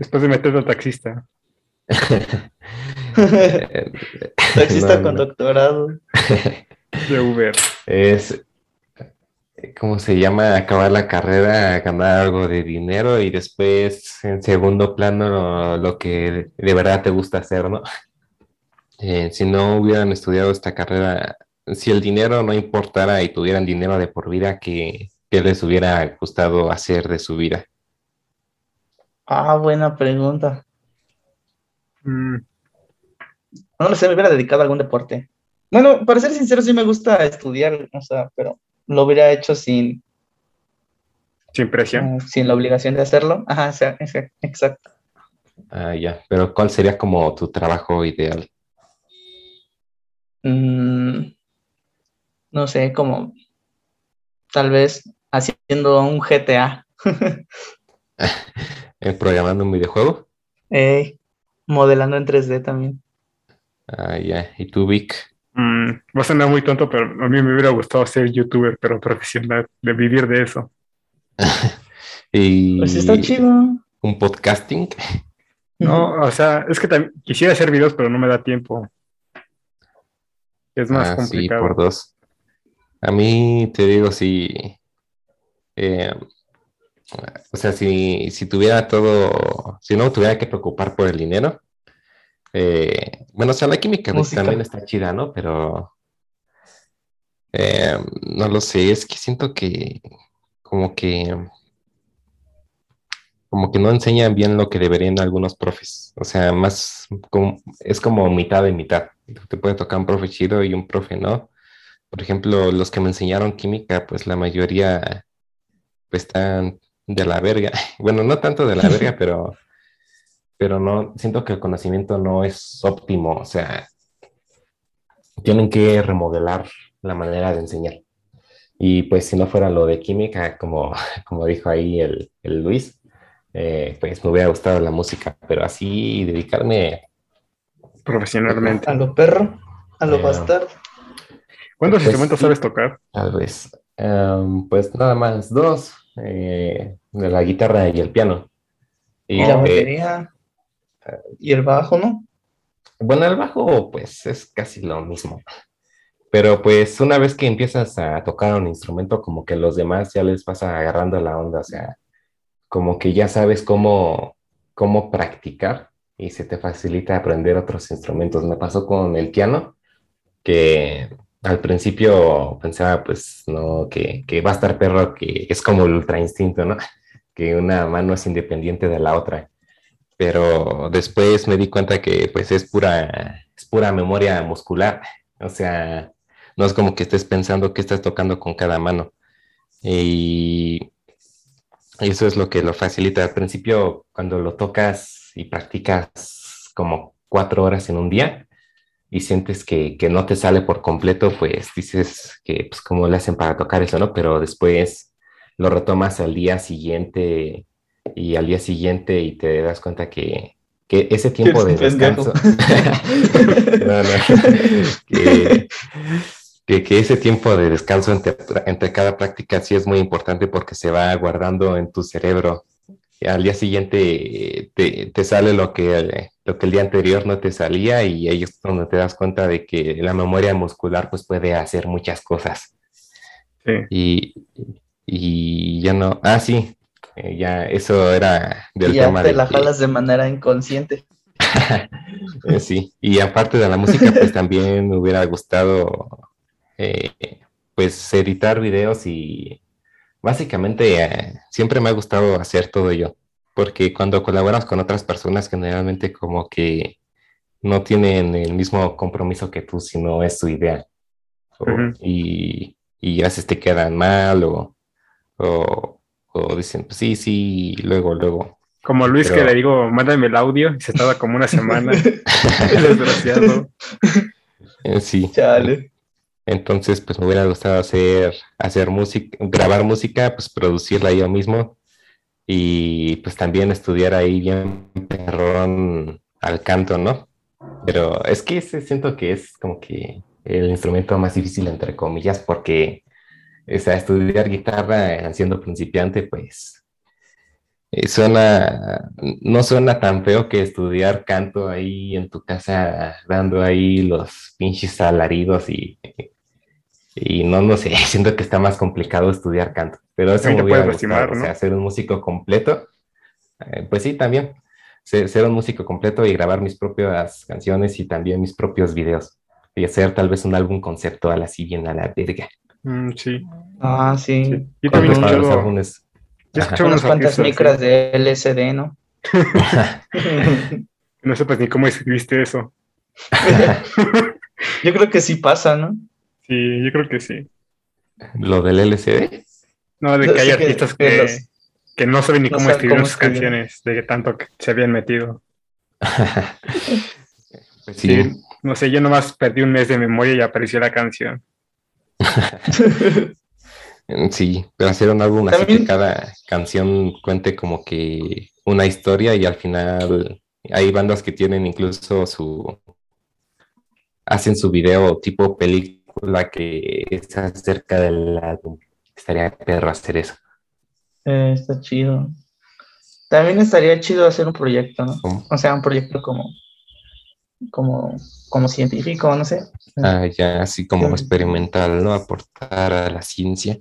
Después de meterlo al taxista. eh, Taxista no, con no. doctorado. De Uber. Es ¿cómo se llama? Acabar la carrera, ganar algo de dinero y después en segundo plano lo, lo que de verdad te gusta hacer, ¿no? Eh, si no hubieran estudiado esta carrera, si el dinero no importara y tuvieran dinero de por vida, ¿qué, qué les hubiera gustado hacer de su vida? Ah, buena pregunta. Mm, No lo sé, me hubiera dedicado a algún deporte. Bueno, para ser sincero, sí me gusta estudiar, o sea, pero lo hubiera hecho sin, Sin presión. eh, sin la obligación de hacerlo. Ajá, o sea, exacto. Ah, ya. Pero ¿cuál sería como tu trabajo ideal? Mm, no sé, como tal vez haciendo un GTA, ¿Eh, ¿Programando un videojuego? eh, modelando en 3D también. Ah, ya. ¿Y tú, Vic? Mm, va a sonar muy tonto, pero a mí me hubiera gustado ser youtuber, pero profesional, de vivir de eso. ¿Y Pues está chido. un podcasting? No, o sea, es que también quisiera hacer videos, pero no me da tiempo. Es más Ah, sí, complicado. por dos. A mí te digo, si, eh, o sea, si, si tuviera todo, si no tuviera que preocupar por el dinero, eh, bueno, o sea, la química Música. también está chida, ¿no? Pero eh, no lo sé, es que siento que como que como que no enseñan bien lo que deberían algunos profes. O sea, más como, es como mitad de mitad. Te puede tocar un profe chido y un profe no. Por ejemplo, los que me enseñaron química, pues la mayoría pues, están de la verga. Bueno, no tanto de la verga, pero, pero no, siento que el conocimiento no es óptimo. O sea, tienen que remodelar la manera de enseñar. Y pues si no fuera lo de química, como, como dijo ahí el, el Luis, eh, pues me hubiera gustado la música, pero así dedicarme Profesionalmente. A lo perro, a lo Eh, bastardo. ¿Cuántos pues instrumentos sí. sabes tocar? Tal vez. Em, pues nada más, dos, eh, de la guitarra y el piano. Y Y la eh, batería. Y el bajo, ¿no? bueno, el bajo pues es casi lo mismo. Pero pues una vez que empiezas a tocar un instrumento, como que los demás ya les vas agarrando la onda, o sea, como que ya sabes cómo, cómo practicar y se te facilita aprender otros instrumentos. Me pasó con el piano, que al principio pensaba, pues, no, que, que va a estar perro, que es como el ultra instinto, ¿no? Que una mano es independiente de la otra. Pero después me di cuenta que, pues, es pura, es pura memoria muscular. O sea, no es como que estés pensando que estás tocando con cada mano. Y eso es lo que lo facilita. Al principio, cuando lo tocas y practicas como cuatro horas en un día y sientes que, que no te sale por completo, pues dices que, pues, cómo le hacen para tocar eso, ¿no? Pero después lo retomas al día siguiente y al día siguiente y te das cuenta que, que ese tiempo de descanso. no, no. que, que, que ese tiempo de descanso entre, entre cada práctica sí es muy importante porque se va guardando en tu cerebro. Y al día siguiente te, te sale lo que, lo que el día anterior no te salía y ahí es donde te das cuenta de que la memoria muscular pues puede hacer muchas cosas. Sí. Y, y ya no, ah sí, eh, ya eso era del Y ya tema te de la que- jalas de manera inconsciente. Eh, Sí, y aparte de la música, pues también me hubiera gustado, eh, pues, editar videos y básicamente eh, siempre me ha gustado hacer todo yo, porque cuando colaboras con otras personas, generalmente como que no tienen el mismo compromiso que tú, sino es su idea. O- y, y a veces te quedan mal o, o, o dicen, pues sí, sí, y luego, luego. Como Luis que le digo, mándame el audio, y se tarda como una semana. Desgraciado. Eh, sí. Chale. Entonces, pues me hubiera gustado hacer, hacer música, grabar música, pues producirla yo mismo y pues también estudiar ahí bien perrón al canto, ¿no? Pero es que ese siento que es como que el instrumento más difícil, entre comillas, porque, o sea, estudiar guitarra eh, siendo principiante, pues eh, suena, no suena tan feo que estudiar canto ahí en tu casa, dando ahí los pinches alaridos y, y no, no sé, siento que está más complicado estudiar canto, pero eso me hubiera gustado, lastimar, o ¿no? sea, ser un músico completo, eh, pues sí, también, ser, ser un músico completo y grabar mis propias canciones y también mis propios videos, y hacer tal vez un álbum conceptual así bien a la verga. Mm, sí. Ah, sí. Sí. Yo también para los escucho- álbumes, yo escucho unas cuantas micras sí. de LSD, ¿no? No sepas ni cómo escribiste eso. yo creo que sí pasa, ¿no? Sí, yo creo que sí. ¿Lo del LCD? No, de que hay artistas que que, los- que no saben ni no cómo saben escribir cómo sus escribir. canciones, de que tanto que se habían metido. Pues sí, Sí. No sé, yo nomás perdí un mes de memoria y apareció la canción. sí, pero hacer un álbum así que cada canción cuente como que una historia y al final hay bandas que tienen incluso su hacen su video tipo película que es acerca del álbum. Estaría perro hacer eso. Eh, está chido. También estaría chido hacer un proyecto, ¿no? ¿Cómo? O sea, un proyecto como, como, como científico, no sé. Ah, ya así como Sí. experimental, ¿no? Aportar a la ciencia.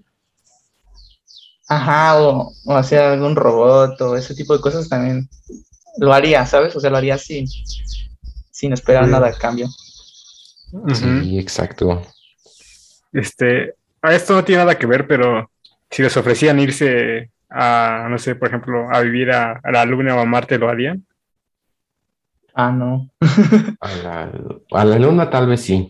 Ajá, o, o hacer algún robot o ese tipo de cosas también lo haría, ¿sabes? O sea, lo haría sin, sin esperar Sí. nada a cambio. Sí, exacto. Este, a esto no tiene nada que ver, pero si les ofrecían irse a, no sé, por ejemplo, a vivir a, a la Luna o a Marte, ¿lo harían? Ah, no. A la, a la luna tal vez sí.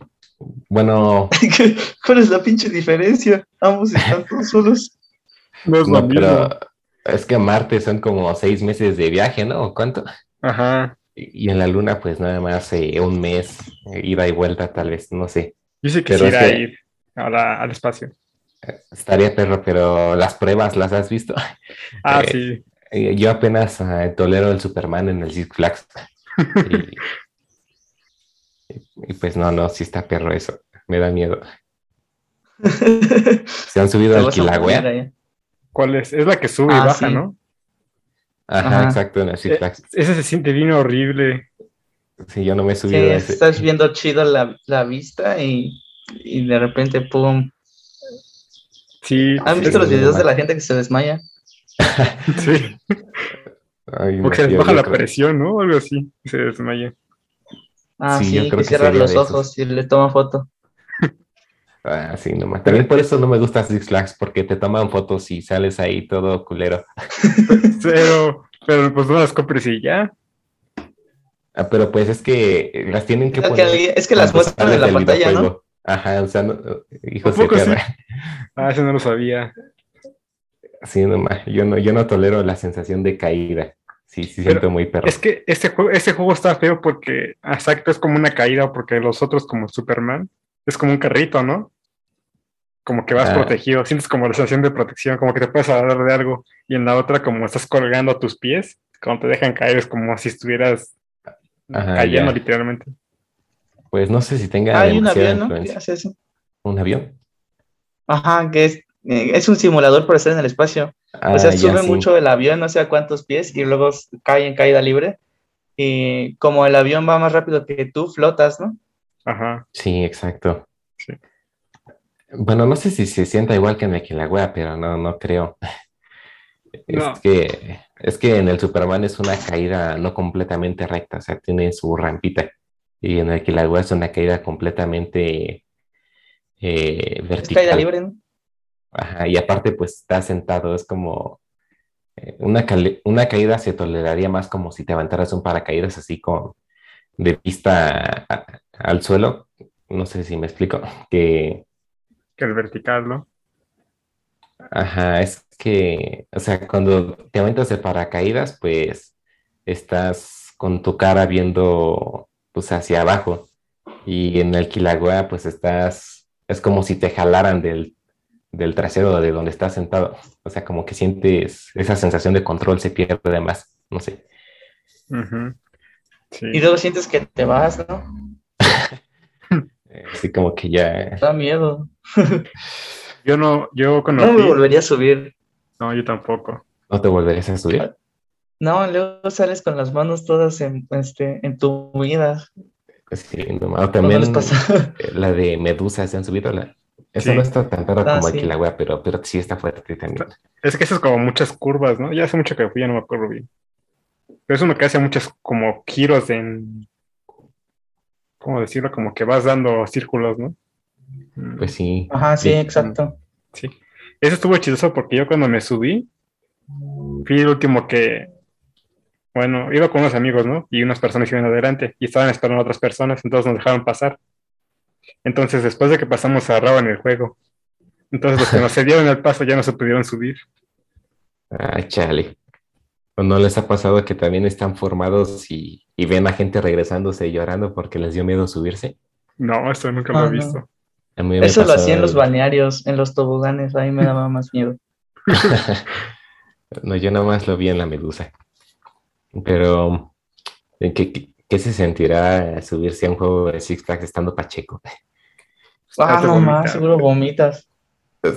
Bueno, ¿Cuál es la pinche diferencia? Ambos están todos solos. No es lo no, mismo. pero es que a Marte son como seis meses de viaje, ¿no? ¿O cuánto? Ajá. Y en la luna, pues nada más eh, un mes, eh, ida y vuelta, tal vez, no sé. Yo sí Pero es quisiera que- ir a la- al espacio. Estaría perro, pero las pruebas las has visto. Ah, Eh, sí. Eh, Yo apenas ah, tolero el Superman en el Six Flags. Y, y pues no, no, sí está perro eso. Me da miedo. Se han subido al Kilauea. ¿Cuál es? Es la que sube y Ah, baja, sí. ¿no? Ajá, Ajá. exacto, en el Six Eh, ese se siente bien horrible. Sí, yo no me he Sí, subido a ese. estás viendo chido la, la vista y, y de repente, pum. Sí, ¿Han Sí, visto los videos de la gente que se desmaya? sí. Ay, no, Porque se baja la creo- presión, ¿no? Algo así. Se desmaya. Ah, Sí, sí, yo creo que sería los ojos y le toma foto. Ah, sí, nomás. También por eso no me gusta Six Flags, porque te toman fotos y sales ahí todo culero. Pero, pero pues no las compres y ya. Ah, pero pues es que las tienen que poner. es que las muestran en la pantalla, ¿no? Ajá, o sea, no, hijos de sí? Ah, eso no lo sabía. Sí, nomás. Yo no, yo no tolero la sensación de caída. Sí, sí, Pero siento muy perro. Es que este juego, este juego está feo porque, exacto, es como una caída, porque los otros, como Superman, es como un carrito, ¿no? Como que vas Ah. protegido, sientes como la sensación de protección, como que te puedes agarrar de algo, y en la otra, como estás colgando a tus pies, cuando te dejan caer, es como si estuvieras Ajá, cayendo ya. literalmente. Pues no sé si tenga Hay un avión, ¿no? Influencia. hace eso. ¿Un avión? Ajá, que es, eh, es un simulador para estar en el espacio. Ah, o sea, ya, sube sí. mucho el avión, no sé a cuántos pies, y luego cae en caída libre. Y como el avión va más rápido que tú, flotas, ¿no? Ajá. Sí, exacto. Sí. Bueno, no sé si se sienta igual que en el Kilauea, pero no, no creo. No. Es que, es que en el Superman es una caída no completamente recta, o sea, tiene su rampita. Y en el Kilauea es una caída completamente eh, Es vertical. caída libre, ¿no? Ajá, y aparte, pues está sentado, es como eh, una, una caída se toleraría más como si te aventaras un paracaídas así con de vista a- al suelo. No sé si me explico. Que, Que el vertical, ¿no? ajá, es que, o sea, cuando te aventas de paracaídas, pues estás con tu cara viendo pues hacia abajo. Y en el Kilauea, pues estás, es como si te jalaran del, del trasero de donde estás sentado. O sea, como que sientes esa sensación de control se pierde más. No sé. Sí. Y luego sientes que te vas, ¿no? Eh, Así como que ya. Da miedo. Yo no, yo cuando No me volvería a subir. no, yo tampoco. No te volverías a subir. No, luego sales con las manos todas en, este, entumidas. Sí, no, o ¿Cómo también les pasa? eh, la de Medusa se han subido. La... Sí. no está tan Ah, como sí. aquí la wea, pero, pero sí está fuerte también. Es que eso es como muchas curvas, ¿no? Ya hace mucho que fui, ya no me acuerdo bien. Pero es uno que hace muchos como giros en, ¿cómo decirlo? Como que vas dando círculos, ¿no? Pues sí. Ajá, sí, Sí. exacto. Sí. Eso estuvo chistoso porque yo cuando me subí, fui el último que, bueno, iba con unos amigos, ¿no? Y unas personas iban adelante y estaban esperando a otras personas, entonces nos dejaron pasar. Entonces, después de que pasamos, cerraban el juego. Entonces, los que nos cedieron el paso ya no se pudieron subir. Ay, chale. ¿O no les ha pasado que también están formados y, y ven a gente regresándose y llorando porque les dio miedo subirse? No, esto nunca lo Ah, he visto. A Eso lo hacía en los balnearios, en los toboganes, ahí me daba más miedo. No, yo nada más lo vi en la medusa. Pero, ¿en ¿qué, qué, se sentirá subirse a un juego de Six Flags estando Pacheco? Ah, no más, seguro vomitas.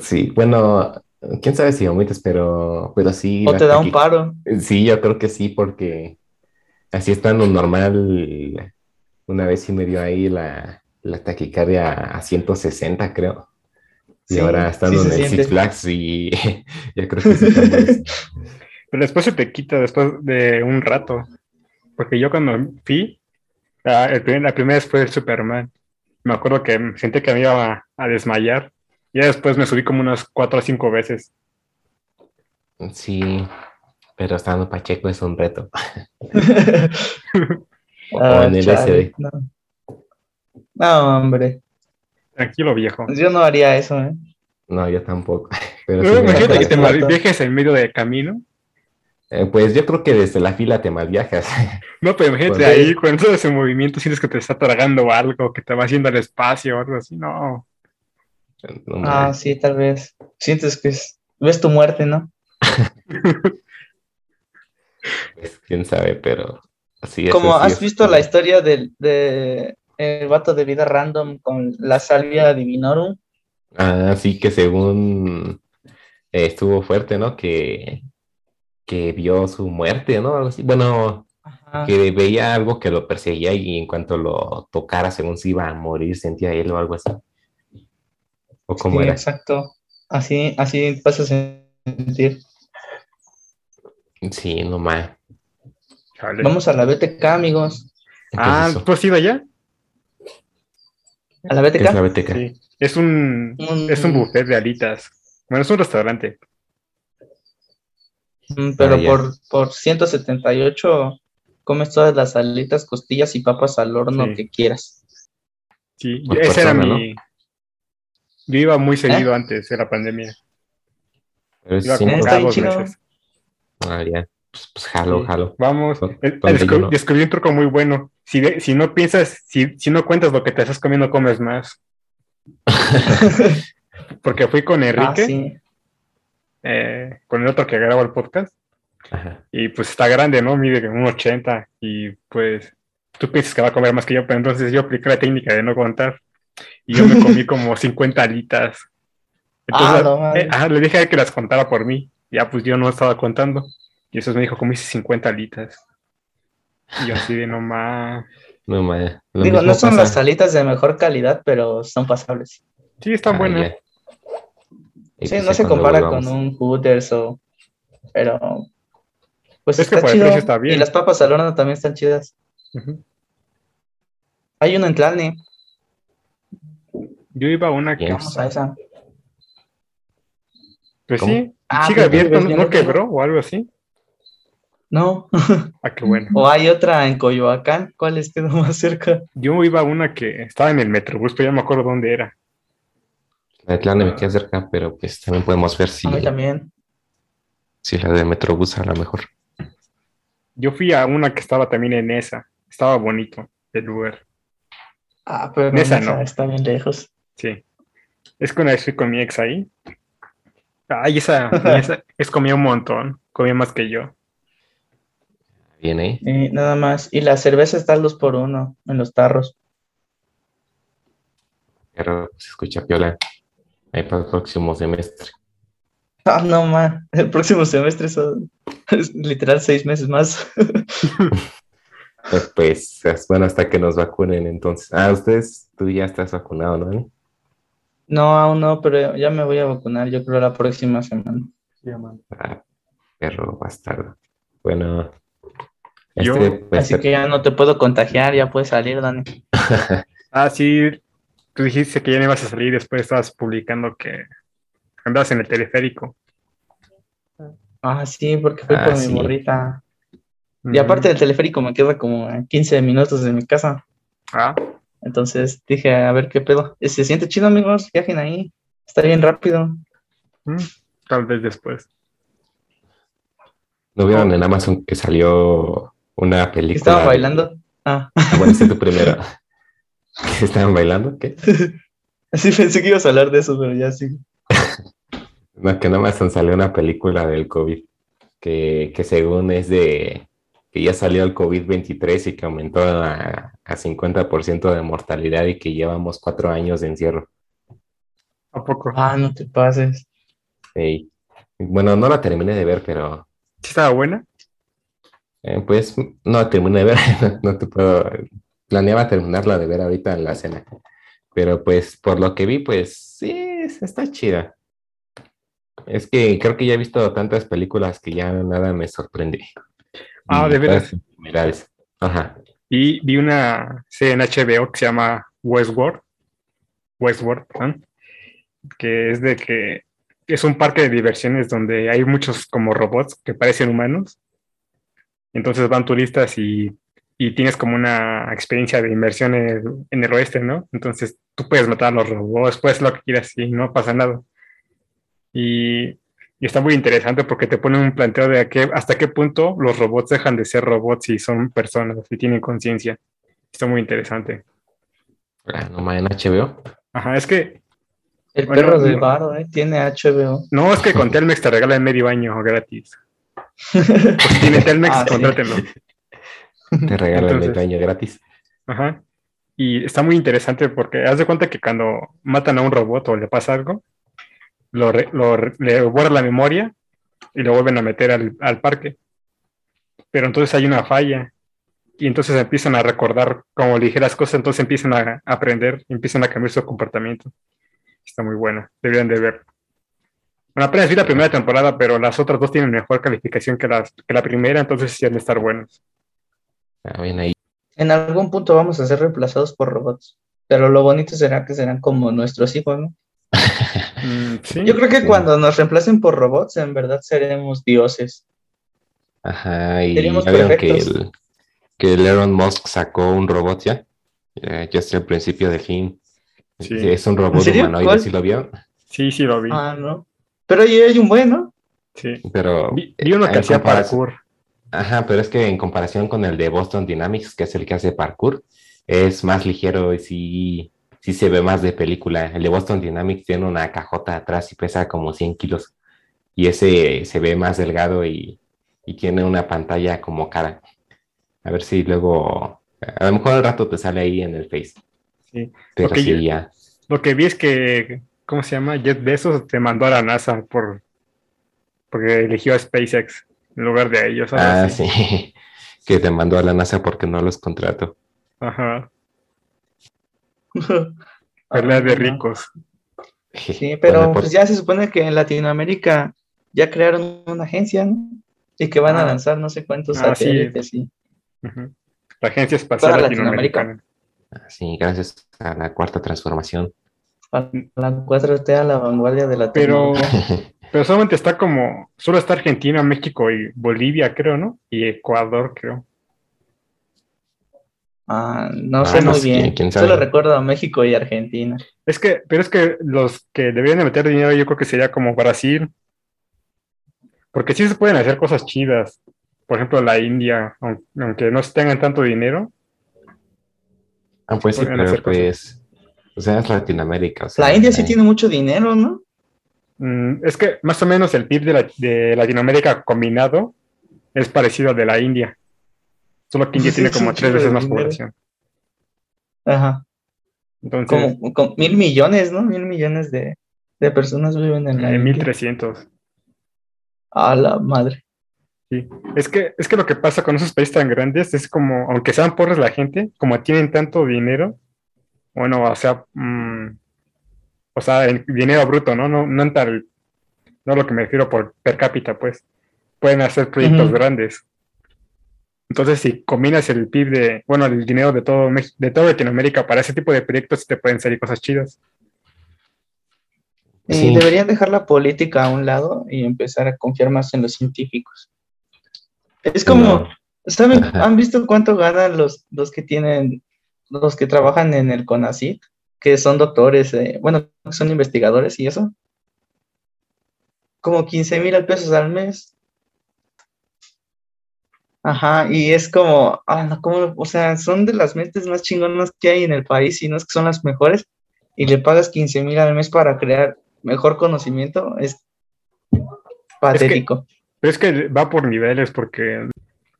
Sí, bueno, quién sabe si vomitas, pero, pero sí. O te da un paro. Sí, yo creo que sí, porque así estando normal, una vez sí me dio ahí la, la taquicardia a 160, creo. Y Sí, ahora estando sí en el Six. Flags, y yo creo que sí. Pero después se te quita después de un rato. Porque yo cuando fui, ah, el primer- la primera vez fue el Superman. Me acuerdo que sentí que me iba a, a desmayar. Y ya después me subí como unas cuatro o cinco veces. Sí, pero estando Pacheco es un reto. O Ah, en el chale, SD. no. No, hombre. Tranquilo, viejo. Yo no haría eso, ¿eh? No, yo tampoco. Pero No, imagínate que te viajes en medio del camino. Eh, Pues yo creo que desde la fila te malviajas. No, pero imagínate Pues- ahí, con todo ese movimiento, sientes que te está tragando algo, que te va haciendo al espacio o algo así. No. No Ah, sí, tal vez. Sientes que es- ves tu muerte, ¿no? Pues, quién sabe, pero así es. Como has visto la historia del de el vato de vida random con la salvia divinorum. Ah, sí, que según eh, estuvo fuerte, ¿no? Que, que vio su muerte, ¿no? Bueno, Ajá. que veía algo que lo perseguía y en cuanto lo tocara, según se iba a morir, sentía él o algo así. ¿O cómo Sí, era? exacto. Así, así vas a sentir. Sí, no más. Chale. Vamos a la BTK, amigos. Ah, ¿tú has ido allá? A la ¿Qué es la BTK. BTK? Sí. Es un, Un- es un buffet de alitas. Bueno, es un restaurante. Pero Ah, ya. por, por 178 comes todas las alitas, costillas y papas al horno Sí. que quieras. Sí, Por ese era persona, mi. Yo iba ¿Eh? muy seguido antes de la pandemia. Pero es Iba como Está bien chido. Ah, ya. Pues, pues jalo, Sí. jalo. Vamos, ¿Dó- eh, no? descubrí un truco muy bueno. Si, si no piensas, si, si no cuentas lo que te estás comiendo, comes más. Porque fui con Ah, Enrique, sí. Eh, con el otro que graba el podcast, Ajá. y pues está grande, ¿no? Mide un 80, y pues tú piensas que va a comer más que yo, pero entonces yo apliqué la técnica de no contar, y yo me comí como 50 alitas. Entonces, Ah, no eh, ajá, le dije a él que las contara por mí, ya pues yo no estaba contando, y eso me dijo, comiste 50 alitas. Y yo así de no más. No más. Digo, no son pasa- las alitas de mejor calidad, pero son pasables. Sí, están Ah, buenas. Sí, pues no se compara volvamos. con un Hooters o... Pero... Pues Es que está por el chido. precio está bien. Y las papas al horno también están chidas. Hay uno en Tlane. Yo iba a una que. Vamos a esa. pues ¿Cómo? sí, Ah, sigue pero abierto, ves ¿no, quebró o algo así? No. Ah, qué bueno. o hay otra en Coyoacán. ¿Cuál les queda más cerca? Yo iba a una que estaba en el Metrobús, pero ya me acuerdo dónde era. La de Tlane me queda cerca, pero pues también podemos ver si, A mí también. si la de Metrobús a lo mejor. Yo fui a una que estaba también en esa. Estaba bonito el lugar. Ah, pero Esa esa no. está bien lejos. Sí. Es que una vez fui con mi ex ahí. Ay, esa, esa es comía un montón. Comía más que yo. Bien, ¿eh? Y nada más. Y la cerveza está al dos por uno en los tarros. Pero se escucha piola. Ahí para el próximo semestre. Ah, no, man. El próximo semestre son literal seis meses más. Pues es- bueno, hasta que nos vacunen entonces. Ah, ustedes, tú ya estás vacunado, ¿no? Dani? No, aún no, pero ya me voy a vacunar, yo creo la próxima semana. Ah, perro bastardo. Bueno. Yo- Este, pues, Así que ya no te puedo contagiar, ya puedes salir, Dani. Ah, sí. Tú dijiste que ya no ibas a salir. Después estabas publicando que andabas en el teleférico. Ah, sí, porque fui Ah, por sí. mi morrita. Y aparte del teleférico me queda como a 15 minutos de mi casa. Ah, Entonces dije, a ver qué pedo. Eh, Se siente chido, amigos, viajen ahí. Está bien rápido. mm, tal vez después. ¿No vieron en Amazon que salió una película? Estaba bailando. Ah, Ah, bueno, sí, tú primero. ¿Que estaban bailando? ¿Qué? sí pensé que ibas a hablar de eso, pero ya sí. No, que Amazon salió una película del COVID, que, que según es de que ya salió el COVID-23 y que aumentó a, a 50% de mortalidad y que llevamos cuatro años de encierro. ¿A poco? Ah, no te pases. Bueno, no la terminé de ver, pero ¿Sí estaba buena? eh, pues no la terminé de ver, no te puedo, planeaba terminarla de ver ahorita en la cena, pero pues por lo que vi, pues sí, está chida. Es que creo que ya he visto tantas películas que ya nada me sorprende. Ah, ¿de veras? similares. Ajá. Y vi una serie en HBO que se llama Westworld. Westworld, ¿no? que es de que es un parque de diversiones donde hay muchos como robots que parecen humanos. Entonces van turistas y, y tienes como una experiencia de inmersión en el, en el oeste, ¿no? Entonces tú puedes matar a los robots, puedes lo que quieras y no pasa nada. Y, y está muy interesante porque te pone un planteo de a qué, hasta qué punto los robots dejan de ser robots y son personas y tienen conciencia. Está muy interesante. Nomás en HBO. Ajá, es que El Bueno, perro del no. bar, ¿eh? Tiene HBO. no es que con Telmex te regalan medio año gratis. Pues tiene Telmex, Ah, sí. contrátenlo. Te regalan el Entonces- año gratis. Ajá. Y está muy interesante porque haz de cuenta que cuando matan a un robot o le pasa algo, lo, lo le borra la memoria y lo vuelven a meter al, al parque. Pero entonces hay una falla y entonces empiezan a recordar como ligeras cosas, entonces empiezan a, aprender, empiezan a cambiar su comportamiento. Está muy buena, deberían de ver. Bueno, apenas vi la primera temporada, pero las otras dos tienen mejor calificación que, las, que la primera, entonces sí han de estar buenos. Ah, bien ahí. En algún punto vamos a ser reemplazados por robots. Pero lo bonito será que serán como nuestros hijos, ¿no? Mm, sí. Yo creo que Sí. cuando nos reemplacen por robots, en verdad seremos dioses. Ajá, y Seríamos ya vieron que perfectos. el, que el Elon Musk sacó un robot ya. Ya, ya es el principio del fin. Sí. Es un robot humanoide, ¿Cuál? ¿sí lo vieron? Sí, sí lo vi. Ah, no. Pero ahí hay un bueno. Sí. Pero Vi, vi uno que hacía comparación- parkour. Ajá, pero es que en comparación con el de Boston Dynamics, que es el que hace parkour, es más ligero y sí, sí se ve más de película. El de Boston Dynamics tiene una cajota atrás y pesa como 100 kilos. Y ese se ve más delgado y, y tiene una pantalla como cara. A ver si luego, a lo mejor al rato te sale ahí en el Face. Sí. Pero sí, ya. Lo que vi es que, ¿cómo se llama? Jeff Bezos te mandó a la NASA por porque eligió a SpaceX en lugar de a ellos. Ah, así. sí. Que te mandó a la NASA porque no los contrató. Ajá. Pelea de Ah, ricos. Sí, pero Bueno, pues ya se supone que en Latinoamérica ya crearon una agencia, ¿no? Y que van a Ah. lanzar no sé cuántos Ah, sí. satélites Ujú. La Agencia Espacial Para Latinoamericana. Sí, gracias a la cuarta transformación. a la 4T a la vanguardia de la Pero. pero solamente está como, solo está Argentina, México y Bolivia, creo, ¿no? Y Ecuador, creo. Ah, no Ah, sé no muy sé, bien. quién sabe. Solo recuerdo a México y Argentina. Es que, pero es que los que deberían de meter dinero yo creo que sería como Brasil. Porque sí se pueden hacer cosas chidas. Por ejemplo, la India, aun- aunque no tengan tanto dinero. Ah, pues sí, pero cosas. pues, o sea, es Latinoamérica. o sea, La India sí eh, tiene mucho dinero, ¿no? Mm, es que más o menos el PIB de, la- de Latinoamérica combinado es parecido al de la India. Solo que India Sí, tiene como tres veces más dinero. población. Ajá. Entonces, Como, como mil millones, ¿no? Mil millones de, de personas viven en la en India. 1300. A la madre. Sí. Es que, es que lo que pasa con esos países tan grandes es como, aunque sean pobres la gente, como tienen tanto dinero, bueno, o sea, mm, o sea, en dinero bruto, ¿no? No, no en tal, no lo que me refiero por per cápita, pues, pueden hacer proyectos grandes. Entonces, si combinas el PIB de, bueno, el dinero de todo, Mex- de toda Latinoamérica para ese tipo de proyectos, te pueden salir cosas chidas. Y Sí. deberían dejar la política a un lado y empezar a confiar más en los científicos. Es como, no, ¿Saben, Ajá. han visto cuánto ganan los, los que tienen, los que trabajan en el CONACYT, que son doctores, eh, bueno, que son investigadores y eso? Como 15 mil pesos al mes. Ajá, y es como, ah, no, ¿cómo? o sea, son de las mentes más chingonas que hay en el país, y no es que son las mejores, y le pagas 15 mil al mes para crear mejor conocimiento, es patético. Pero es que va por niveles porque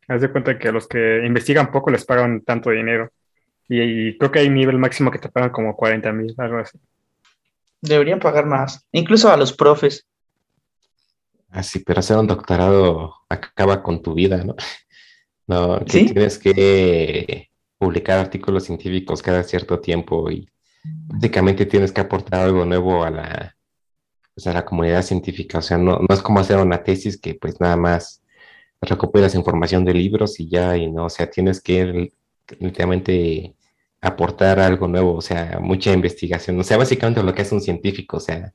haz de cuenta que a los que investigan poco les pagan tanto dinero. Y, y creo que hay un nivel máximo que te pagan como 40 mil, algo así. Deberían pagar más, incluso a los profes. Ah, sí, pero hacer un doctorado acaba con tu vida, ¿no? No, que ¿Sí? tienes que publicar artículos científicos cada cierto tiempo y básicamente tienes que aportar algo nuevo a la, pues, a la comunidad científica. O sea, no, no es como hacer una tesis que pues nada más recopilas información de libros y ya, y no, o sea, tienes que literalmente aportar algo nuevo, o sea, mucha investigación. O sea, básicamente lo que es un científico, o sea,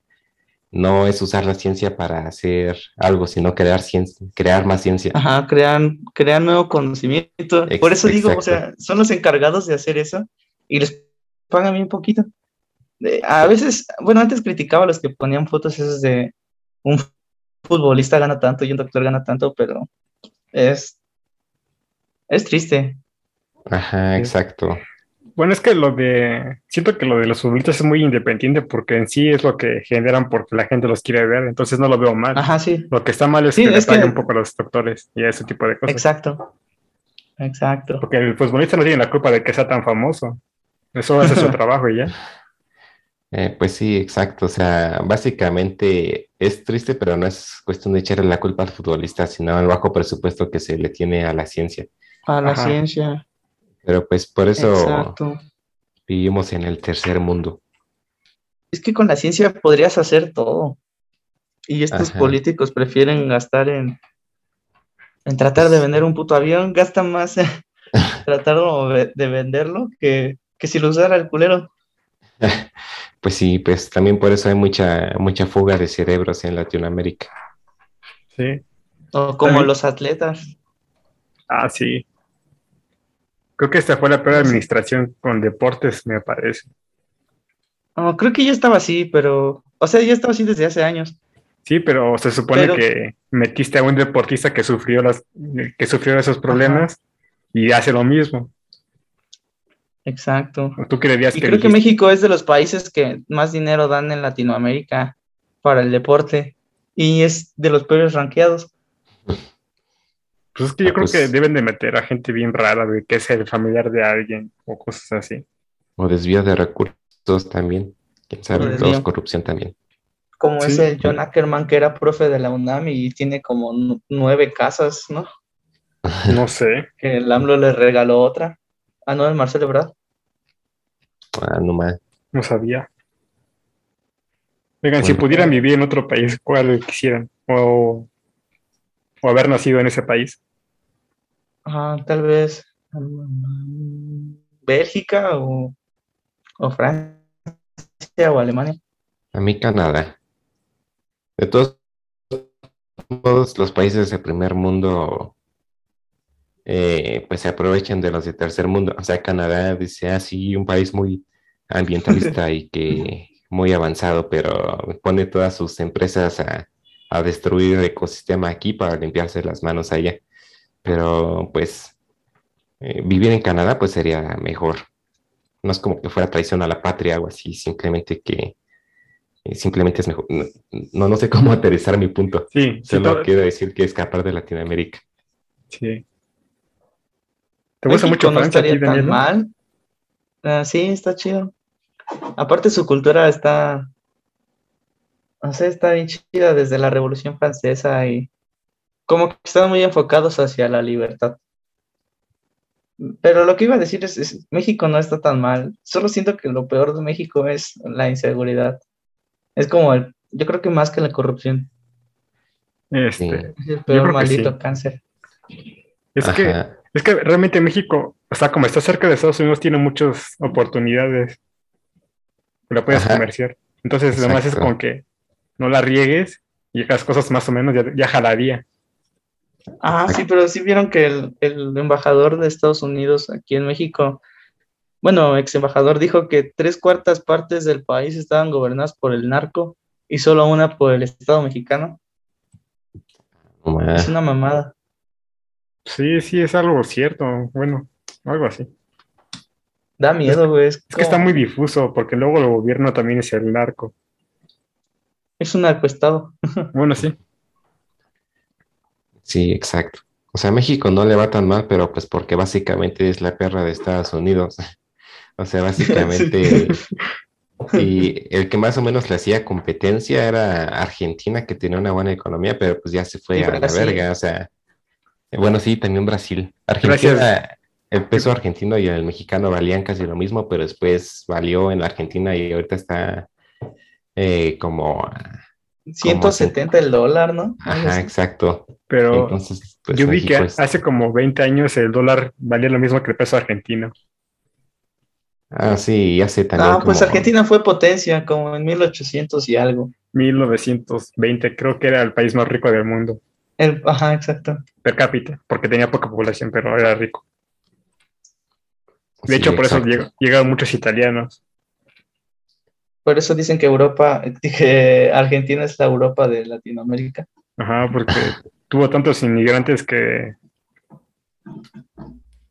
no es usar la ciencia para hacer algo, sino crear ciencia, crear más ciencia. Ajá, crean, crean nuevo conocimiento. Por eso digo, o sea, son los encargados de hacer eso y les pagan bien poquito. Eh, a veces, bueno, antes criticaba a los que ponían fotos esas de un futbolista gana tanto y un doctor gana tanto, pero es, es triste. Ajá, Sí. exacto. Bueno, es que lo de. Siento que lo de los futbolistas es muy independiente porque en sí es lo que generan porque la gente los quiere ver. Entonces no lo veo mal. Ajá, sí, Lo que está mal es Sí, que le es que- un poco a los doctores y ese tipo de cosas. exacto. Exacto. Porque el futbolista no tiene la culpa de que sea tan famoso. Eso hace su trabajo y ya. Eh, pues sí, exacto. O sea, básicamente es triste, pero no es cuestión de echarle la culpa al futbolista, sino al bajo presupuesto que se le tiene a la ciencia. A la Ajá. ciencia. Pero pues por eso Exacto. vivimos en el tercer mundo. Es que con la ciencia podrías hacer todo. Y estos Ajá. políticos prefieren gastar en, en tratar de vender un puto avión, gastan más en tratar de de venderlo que, que si lo usara el culero. Pues sí, pues también por eso hay mucha, mucha fuga de cerebros en Latinoamérica. Sí. O como También- los atletas. Ah, sí. Creo que esta fue la peor administración con deportes, me parece. No, creo que ya estaba así, pero. O sea, ya estaba así desde hace años. Sí, pero se supone Pero- que metiste a un deportista que sufrió las, que sufrió esos problemas y hace lo mismo. Exacto. Tú creerías Y que creo que México es de los países que más dinero dan en Latinoamérica para el deporte. Y es de los peores rankeados. Pues es que yo Ah, creo pues- que deben de meter a gente bien rara, de que es el familiar de alguien o cosas así. O desvío de recursos también. Quién sabe, desvío. dos, corrupción también. Como Sí. ese John Ackerman que era profe de la UNAM y tiene como nu- nueve casas, ¿no? No sé. Que el AMLO le regaló otra. Ah, no, el Marcelo, ¿verdad? Ah, no más. No sabía. Oigan, si pudieran vivir en otro país, ¿cuál quisieran? O, o haber nacido en ese país. Ah, tal vez Bélgica o, o Francia o Alemania. A mí Canadá. De todos modos, los países del primer mundo eh, pues se aprovechan de los de tercer mundo. O sea, Canadá dice así, un país muy ambientalista y que muy avanzado, pero pone todas sus empresas a, a destruir el ecosistema aquí para limpiarse las manos allá. Pero pues eh, vivir en Canadá pues sería mejor. No es como que fuera traición a la patria o así, simplemente que eh, simplemente es mejor. No, no, sé cómo aterrizar mi punto. Sí, sí, Solo todo- quiero decir que escapar de Latinoamérica. sí. ¿Te gusta México mucho no Francia estaría tan mal. Ah, sí, está chido. Aparte su cultura está, no sé, está bien chida desde la Revolución Francesa y como que están muy enfocados hacia la libertad. Pero lo que iba a decir es, es, México no está tan mal. Solo siento que lo peor de México es la inseguridad. Es como el, yo creo que más que la corrupción. Este, Es el peor maldito sí. cáncer. es que. Es que realmente México, o sea, como está cerca de Estados Unidos, tiene muchas oportunidades la puedes Ajá. comerciar. Entonces, lo más es como que no la riegues y las cosas más o menos ya, ya jalaría. Ah, sí, pero sí vieron que el, el embajador de Estados Unidos aquí en México, bueno, ex embajador dijo que tres cuartas partes del país estaban gobernadas por el narco y solo una por el Estado mexicano. Es una mamada. Sí, sí, es algo cierto. Bueno, algo así. Da miedo, güey. Es, que está muy difuso, porque luego el gobierno también es el narco. Es un narcoestado. bueno, sí. Sí, exacto. O sea, México no le va tan mal, pero pues porque básicamente es la perra de Estados Unidos. o sea, básicamente Y el que más o menos le hacía competencia era Argentina, que tenía una buena economía, pero pues ya se fue a la verga. O sea, bueno, sí, también Brasil. Argentina, el peso argentino y el mexicano valían casi lo mismo, pero después valió en Argentina y ahorita está eh, como... 170 el dólar, ¿no? Ajá, exacto. Pero Entonces, pues, yo vi que pues hace como 20 años el dólar valía lo mismo que el peso argentino. Ah, sí, ya sé también. Ah, pues Argentina fue potencia, como en 1800 y algo. 1920, creo que era el país más rico del mundo. El, ajá, exacto. Per cápita, porque tenía poca población, pero era rico. De hecho, por eso llegaron muchos italianos. Por eso dicen que Europa, que Argentina es la Europa de Latinoamérica. Ajá, porque tuvo tantos inmigrantes que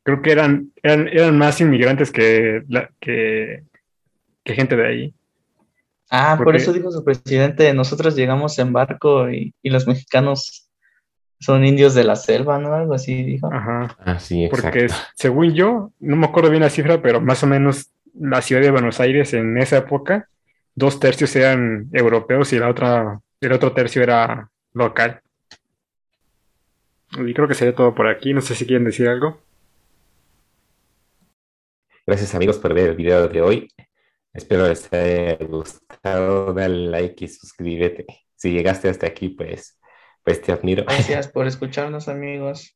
creo que eran, eran, más inmigrantes que, que, gente de ahí. Ah, por eso dijo su presidente, nosotros llegamos en barco y, los mexicanos son indios de la selva, ¿no? Algo así dijo. Ajá. Ah, sí, Porque según yo, no me acuerdo bien la cifra, pero más o menos la ciudad de Buenos Aires en esa época, dos tercios eran europeos y la otra, el otro tercio era local. Y creo que sería todo por aquí. No sé si quieren decir algo. Gracias amigos por ver el video de hoy. Espero les haya gustado. Dale like y suscríbete. Si llegaste hasta aquí, pues, pues te admiro. Gracias por escucharnos amigos.